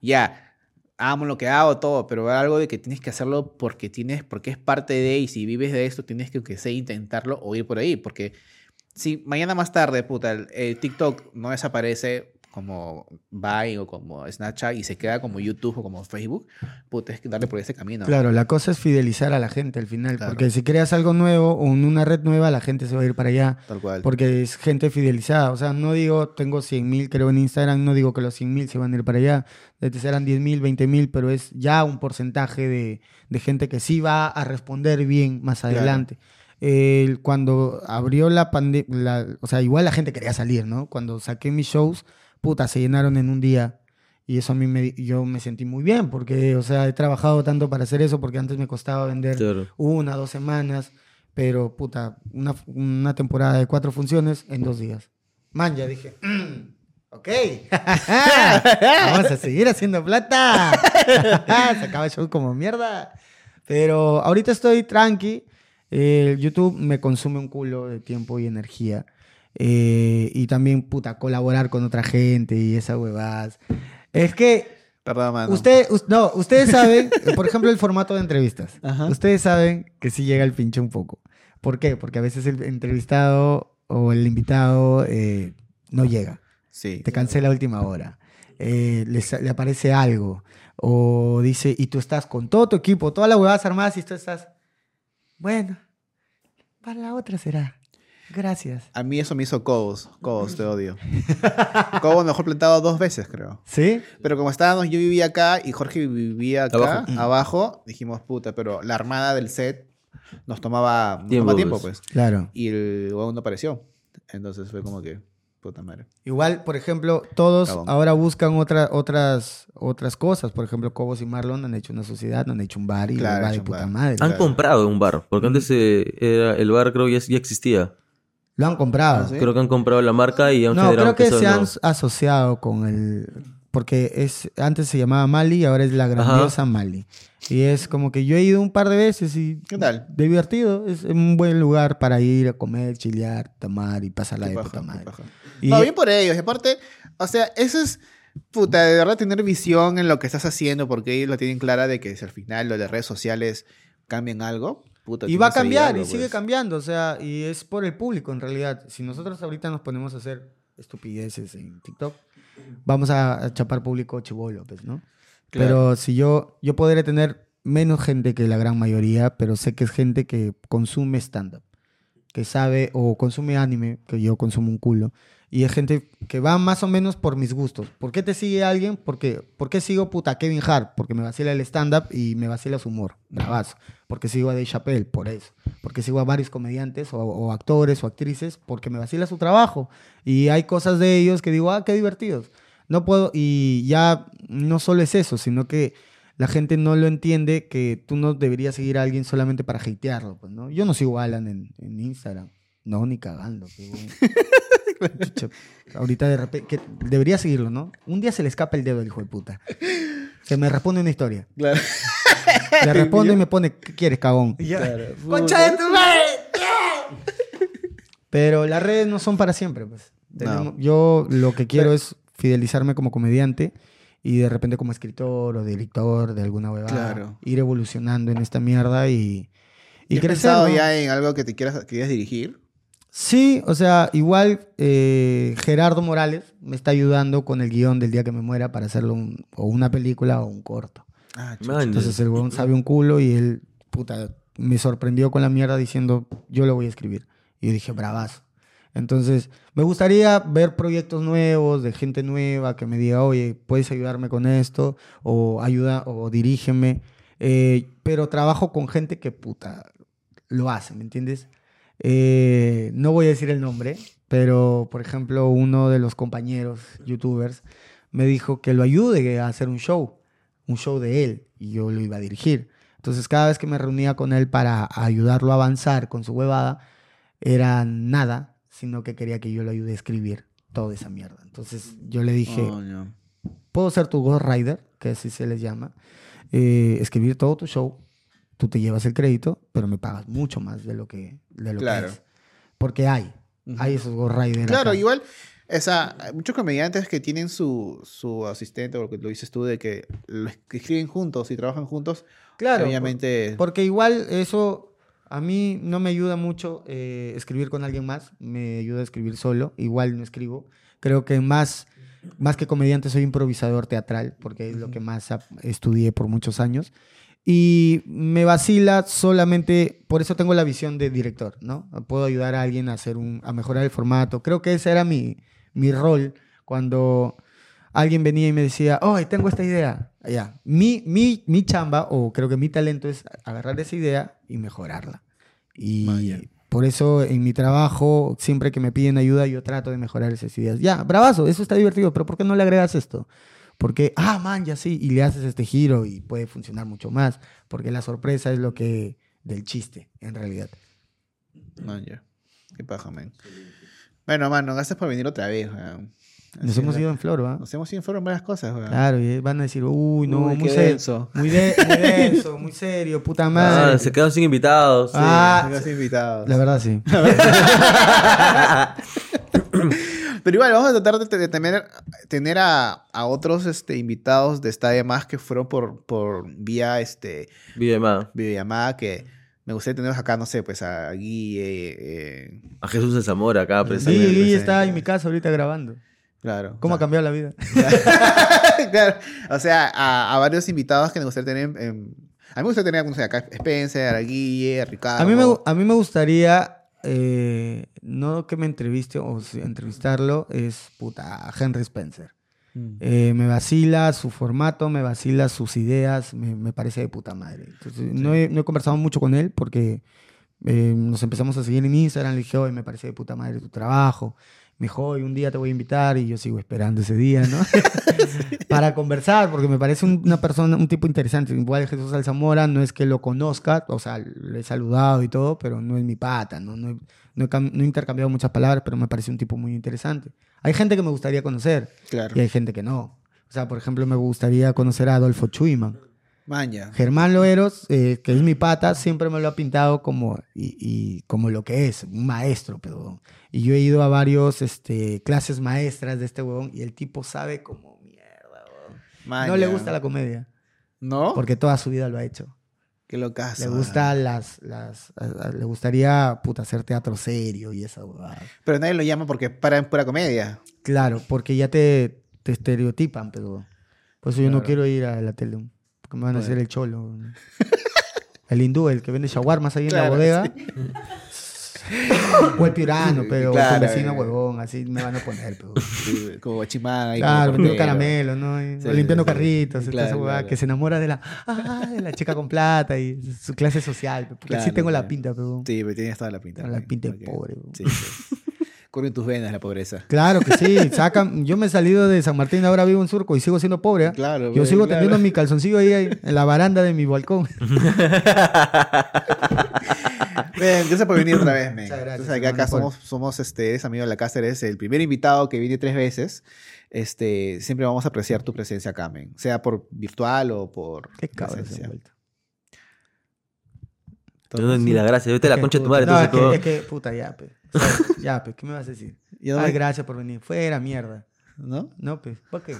ya, amo lo que hago, todo, pero va algo de que tienes que hacerlo porque tienes, porque es parte de, y si vives de esto, tienes que, aunque sea, intentarlo o ir por ahí. Porque si mañana más tarde, puta, el, el TikTok no desaparece como Vine o como Snapchat y se queda como YouTube o como Facebook, puta, es que darle por ese camino. Claro, la cosa es fidelizar a la gente al final, Claro. porque si creas algo nuevo o una red nueva, la gente se va a ir para allá, Tal cual. porque es gente fidelizada. O sea, no digo, tengo 100 mil creo en Instagram, no digo que los 100 mil se van a ir para allá, antes eran 10 mil, 20 mil, pero es ya un porcentaje de, de gente que sí va a responder bien más Claro. adelante. El- cuando abrió la pandemia, o sea, igual la gente quería salir, ¿no? Cuando saqué mis shows, puta, se llenaron en un día. Y eso a mí me, yo me sentí muy bien, porque, o sea, he trabajado tanto para hacer eso, porque antes me costaba vender Claro. una, dos semanas, pero, puta, una, una temporada de cuatro funciones en dos días. Man, ya dije, "Mm, <clears throat> ok, <laughs> vamos a seguir haciendo plata. <laughs> Se acaba el show como mierda. Pero ahorita estoy tranqui. Eh, YouTube me consume un culo de tiempo y energía. Eh, y también, puta, colaborar con otra gente y esas huevadas. Es que Perdón, mano. Usted, us- no, ustedes <laughs> saben, por ejemplo, el formato de entrevistas. Ajá. Ustedes saben que sí llega el pinche un poco. ¿Por qué? Porque a veces el entrevistado o el invitado eh, no llega. Sí. Te cancela a última hora. Eh, le, le aparece algo. O dice, y tú estás con todo tu equipo, todas las huevadas armadas y tú estás, bueno, para la otra será. Gracias. A mí eso me hizo Cobos. Cobos, te odio. <laughs> Cobos mejor plantado dos veces, creo. ¿Sí? Pero como estábamos, yo vivía acá y Jorge vivía acá, Abajo. abajo, dijimos, puta, pero la armada del set nos tomaba nos Tiempo, pues. pues. Claro. Y el huevón no apareció. Entonces fue como que, puta madre. Igual, por ejemplo, todos Cabón. ahora buscan otra, otras, otras cosas. Por ejemplo, Cobos y Marlon han hecho una sociedad, han hecho un bar y Claro, va han de puta bar. madre. Han Claro. comprado un bar, porque antes eh, era, el bar creo ya, ya existía. Lo han comprado. ¿sí? Creo que han comprado la marca y han No, generado creo que se han nuevo. asociado con el... Porque es, antes se llamaba Mali y ahora es la grandiosa Mali. Y es como que yo he ido un par de veces y... ¿Qué tal? Divertido. Es un buen lugar para ir a comer, chilear, tomar y pasarla Qué de puta qué madre. Y- No, bien por ellos. Y aparte, o sea, eso es, puta, de verdad tener visión en lo que estás haciendo, porque ellos lo tienen clara de que si al final lo de redes sociales cambian algo, puta. Y va a cambiar, y sigue pues. cambiando, o sea, y es por el público en realidad. Si nosotros ahorita nos ponemos a hacer estupideces en TikTok, vamos a, a chapar público chivolo, pues, ¿no? Claro. Pero si yo, yo podré tener menos gente que la gran mayoría, pero sé que es gente que consume stand-up, que sabe, o consume anime, que yo consumo un culo, y es gente que va más o menos por mis gustos. ¿Por qué te sigue alguien? Porque, ¿Por qué sigo puta Kevin Hart? Porque me vacila el stand-up y me vacila su humor, bravazo. Porque sigo a Dave Chappelle, por eso. Porque sigo a varios comediantes o, o actores o actrices, porque me vacila su trabajo. Y hay cosas de ellos que digo, ah, qué divertidos. No puedo, y ya no solo es eso, sino que la gente no lo entiende que tú no deberías seguir a alguien solamente para hatearlo, pues, ¿no? Yo no sigo a Alan en, en Instagram. No, ni cagando. <laughs> Chucha, ahorita de repente, que debería seguirlo, ¿no? Un día se le escapa el dedo al hijo de puta. Se me responde una historia. Claro. <laughs> Le respondo y me pone, ¿qué quieres, cagón? Claro. ¡Concha de tu madre! <laughs> Pero las redes no son para siempre, pues. Tenemos- Yo lo que quiero es fidelizarme como comediante y de repente como escritor o director de alguna huevada. Claro. Ir evolucionando en esta mierda y, y ¿Y has crecer. pensado ¿no? ya en algo que te quieras, que quieras dirigir? Sí, o sea, igual eh, Gerardo Morales me está ayudando con el guion del día que me muera para hacerlo un- o una película o un corto. Ah, Entonces el huevón sabe un culo y él, puta, me sorprendió con la mierda diciendo, yo lo voy a escribir. Y yo dije, bravazo. Entonces, me gustaría ver proyectos nuevos, de gente nueva, que me diga, oye, puedes ayudarme con esto, o ayuda, o dirígeme. Eh, pero trabajo con gente que, puta, lo hace, ¿me entiendes? Eh, no voy a decir el nombre, pero, por ejemplo, uno de los compañeros youtubers me dijo que lo ayude a hacer un show, un show de él, y yo lo iba a dirigir. Entonces, cada vez que me reunía con él para ayudarlo a avanzar con su huevada, era nada, sino que quería que yo lo ayude a escribir toda esa mierda. Entonces, yo le dije, Oh, no. puedo ser tu Ghost Rider, que así se les llama, eh, escribir todo tu show, tú te llevas el crédito, pero me pagas mucho más de lo que, de lo Claro. que es. Porque hay, hay esos Ghost Rider Claro, acá. igual, esa, hay muchos comediantes que tienen su, su asistente, o lo que lo dices tú, de que lo escriben juntos y trabajan juntos. Claro, obviamente. Porque igual eso a mí no me ayuda mucho eh, escribir con alguien más, me ayuda a escribir solo, igual no escribo. Creo que más, más que comediante soy improvisador teatral, porque es lo que más estudié por muchos años. Y me vacila solamente, por eso tengo la visión de director, ¿no? Puedo ayudar a alguien a, hacer un, a mejorar el formato. Creo que ese era mi, mi rol cuando alguien venía y me decía, oh, tengo esta idea. Ya, mi, mi, mi chamba, o creo que mi talento es agarrar esa idea y mejorarla. Y Vaya. por eso en mi trabajo, siempre que me piden ayuda, yo trato de mejorar esas ideas. Ya, bravazo, eso está divertido, pero ¿por qué no le agregas esto? Porque, ah, man, ya sí, y le haces este giro y puede funcionar mucho más, porque la sorpresa es lo que del chiste, en realidad. Man, ya. Qué paja, man. Bueno, mano, gracias por venir otra vez, weón. Nos Así hemos ido en flor, ¿va? Nos hemos ido en flor en varias cosas, weón. Claro, y van a decir, uy, no, Uy, muy denso. Muy, de- muy denso, muy serio, puta Ah, madre. se quedaron sin invitados. sí. Ah, Tengas invitados. la verdad sí. <laughs> <laughs> Pero igual, vamos a tratar de, de tener, tener a, a otros este, invitados de Estadia Más que fueron por, por vía este, videollamada, que me gustaría tenerlos acá, no sé, pues a Guille, eh, A Jesús de Zamora acá, Sí, presente. Presente, Guille está en mi casa ahorita grabando. claro. ¿Cómo o ha cambiado la vida? <laughs> claro, o sea, a, a varios invitados que me gustaría tener. en- a mí me gustaría tener, no sé, acá Spencer, a Guille, a Ricardo. A mí me, a mí me gustaría, eh, no que me entreviste o si- entrevistarlo, es puta, Henry Spencer. Mm. Eh, me vacila su formato, me vacila sus ideas, me, me parece de puta madre. Entonces, no, he, no he conversado mucho con él porque eh, nos empezamos a seguir en Instagram. Le dije, oye, me parece de puta madre tu trabajo. Me dijo, un día te voy a invitar y yo sigo esperando ese día, ¿no? <laughs> Para conversar, porque me parece un- una persona, un tipo interesante. Igual Jesús Alzamora, no es que lo conozca, o sea, lo he saludado y todo, pero no es mi pata, ¿no? No he, no he no he intercambiado muchas palabras, pero me parece un tipo muy interesante. Hay gente que me gustaría conocer, Claro. y hay gente que no. O sea, por ejemplo, me gustaría conocer a Adolfo Chuyman. Germán Loeros, eh, que es mi pata, siempre me lo ha pintado como, y, y como lo que es, un maestro, pero... Y yo he ido a varios este, clases maestras de este huevón y el tipo sabe como mierda, huevón. No le gusta la comedia, ¿No? porque toda su vida lo ha hecho. Qué locazo. Le gusta las, las, a- a- le gustaría, puta, hacer teatro serio y esa huevada. Pero nadie lo llama porque para en pura comedia. Claro, porque ya te, te estereotipan, pero por eso yo no Claro. quiero ir a la tele, porque me van a hacer el cholo. El hindú, el que vende shawarmas ahí en Claro, la bodega. O el pirano, pero Claro, con vecino eh. huevón, así me van a poner. Pero. Sí, Como guachimán ahí. Claro, como vendiendo portero. caramelo, ¿no? Y- Sí, limpiando sí, sí. carritos, Claro, esa huevada, claro. que se enamora de la, ah, de la chica con plata y su clase social. Porque sí Claro, tengo la claro. pinta, pero Sí, pero tienes toda la pinta. la pinta de pobre. huevón. Sí, sí. Corre en tus venas la pobreza. Claro que sí, <laughs> sacan. Yo me he salido de San Martín, ahora vivo en Surco y sigo siendo pobre. ¿ah? Claro, Yo sigo claro. teniendo mi calzoncillo ahí, ahí en la baranda de mi balcón. <laughs> Bien, gracias por venir otra vez, men. Gracias, Entonces, acá, somos, somos este, eres amigo de la casa, eres el primer invitado que viene tres veces. Este, siempre vamos a apreciar tu presencia acá, men. Sea por virtual o por Qué presencia. no- ni la gracia, vete a la Es que, concha de tu puta, madre. No, es entonces, que, es que, puta, ya, pe. ¿Sabes? Ya, pe, ¿qué me vas a decir? Yo no Ay, me- gracias por venir. Fuera, mierda. ¿No? No, pe. ¿Por qué?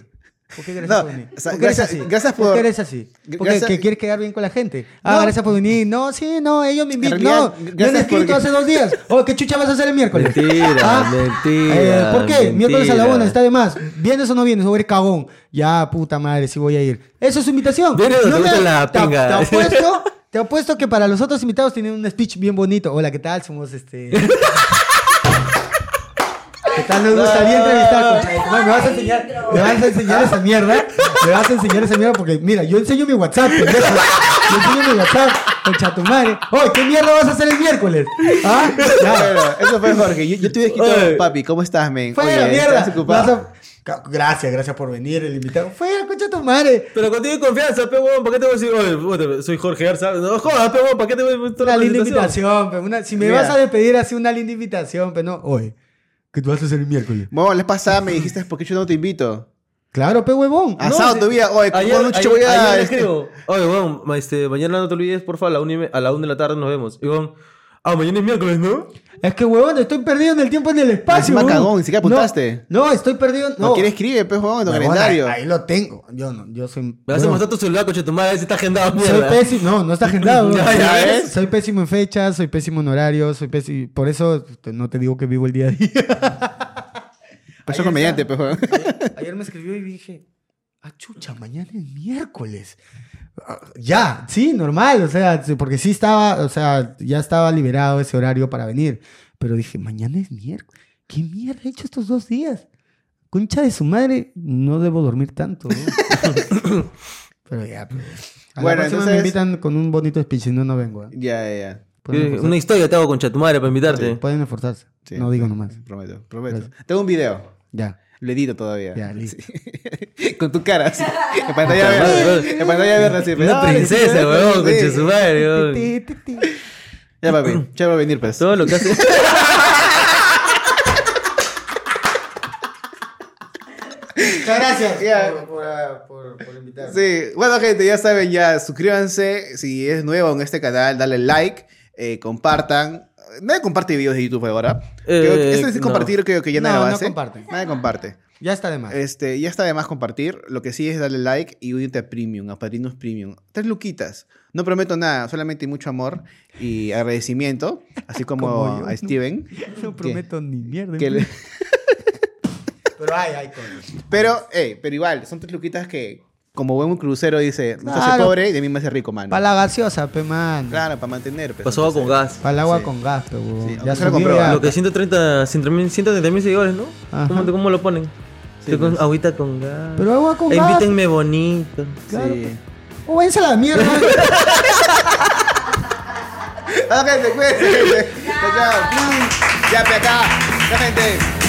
¿Por qué gracias No, por venir? o sea, ¿Por qué eres gracias- así? gracias ¿Por por- qué eres así? Porque gracias- que quieres quedar bien con la gente. Ah, No. gracias por venir. No, sí, no, ellos me invitan. realidad, No, me han escrito porque- hace dos días. <laughs> Oh, ¿qué chucha vas a hacer el miércoles? Mentira, Ah, mentira. Eh, ¿Por qué? Miércoles a la una, está de más. ¿Vienes o no vienes? O eres cagón. Ya, puta madre, sí voy a ir. Eso es su invitación. ¿Vienes o te me- la pinga? Te apuesto, <laughs> te apuesto que para los otros invitados tienen un speech bien bonito. Hola, ¿qué tal? Somos este. ¿Qué tal? Nos gustaría entrevistar. tu madre. Me vas a enseñar, me vas a enseñar esa mierda. Me vas a enseñar esa mierda porque, mira, yo enseño mi WhatsApp, pendejo. Yo enseño mi WhatsApp, concha tu madre. Oye, ¿qué mierda vas a hacer el miércoles? ¿Ah? Ya. Bueno, eso fue Jorge. Yo, yo te hubiera escrito, papi, ¿cómo estás, men? Fuera, Oye, mierda. ¿estás ocupado? A- Gracias, gracias por venir, el invitado. Fuera, concha tu madre. Pero contigo confianza, pe huevón, ¿para qué te voy a decir? Oye, soy Jorge Garza. No jodas, pe huevón, ¿para qué te voy a Una la linda invitación, pe, una- si me Mira. vas a despedir así, una linda invitación, pero no. Oye, ¿qué tú vas a hacer el miércoles? Bueno, la pasada me dijiste, ¿por qué yo no te invito? Claro, pe huevón. Asado sí. todavía. Oye, Ayer, ayer, chicho voy a. ayer le este, escribo, Oye, weón, ma- este, mañana no te olvides, porfa, a la una, y me- a la una de la tarde nos vemos. Y weón, ah, mañana es miércoles, ¿no? Es que, huevón, estoy perdido en el tiempo y en el espacio. Huevón. cagón, ni siquiera apuntaste. No, no, estoy perdido. No, No, ¿quién escribe, pues, huevón, en tu Huevón, calendario? Ahí, ahí lo tengo. Yo no, yo soy. Me vas a mostrar tu celular, coche tu madre, si está agendado, Soy mierda. pésimo, no, no está agendado. <laughs> Ya, Soy- ya ves. Soy pésimo en fechas, soy pésimo en horarios, soy pésimo. Por eso te- no te digo que vivo el día a día. <laughs> Pues soy comediante, pues, huevón. Ayer, ayer me escribió y dije, ah, chucha, mañana es miércoles. Ya, sí, normal, o sea, sí, porque sí estaba, o sea, ya estaba liberado ese horario para venir. Pero dije, mañana es miércoles. ¿Qué mierda he hecho estos dos días? Concha de su madre, no debo dormir tanto. ¿no? <coughs> Pero ya, pues. A Bueno, la entonces- me invitan con un bonito speech, si no, no vengo. ¿eh? Ya, ya, ya. Pueden Eh. Una historia te hago con Chatumadre para invitarte. Pueden esforzarse. Sí, no digo sí, nomás. Prometo, prometo. Gracias. Tengo un video. Ya. Lo edito todavía. Ya, listo. Sí. <laughs> Con tu cara, así. En pantalla verde. En pantalla verde, así. Una princesa, weón, concha su madre, weón. Ti, ti, ti. Ya, papi. Ya va a venir, pues. Todo lo que hace. <laughs> Muchas gracias Ya. por, por, por, por invitarme. Sí, bueno gente, ya saben, ya suscríbanse, si es nuevo en este canal, dale like, eh, compartan. Nadie comparte videos de YouTube ahora. Creo que- Eh, esto es no. compartir, creo que ya No, nadie lo no hace. comparten. Nadie comparte. Ya está de más. Este, ya está de más compartir. Lo que sí es darle like y unirte a Premium, a Padrinos Premium. Tres luquitas. No prometo nada, solamente mucho amor y agradecimiento, así <laughs> como, a ¿no? Steven. no prometo ni mierda. que le- <laughs> Pero hay, hay cosas. Pero, eh, pero igual, son tres luquitas que, como buen crucero dice, no se hace Claro. pobre y de mí me hace rico, mano. Para la gaseosa, pe man. Claro, para mantener. pues, Pasó entonces- con gas. Para el agua Sí. con gas, pe, huevón. Sí, ya aunque se lo subió compró, ya. Lo que 130, 130 mil seguidores, ¿no? Ajá. ¿Cómo, te- ¿Cómo lo ponen? Con pues. agüita con gas. Pero agua con E gas. Invítenme bonito. Claro. Sí. O váyanse a la mierda. <laughs> Ah, gente, cuídense, gente. Chao, chao. Ya, pe acá. Ya, gente.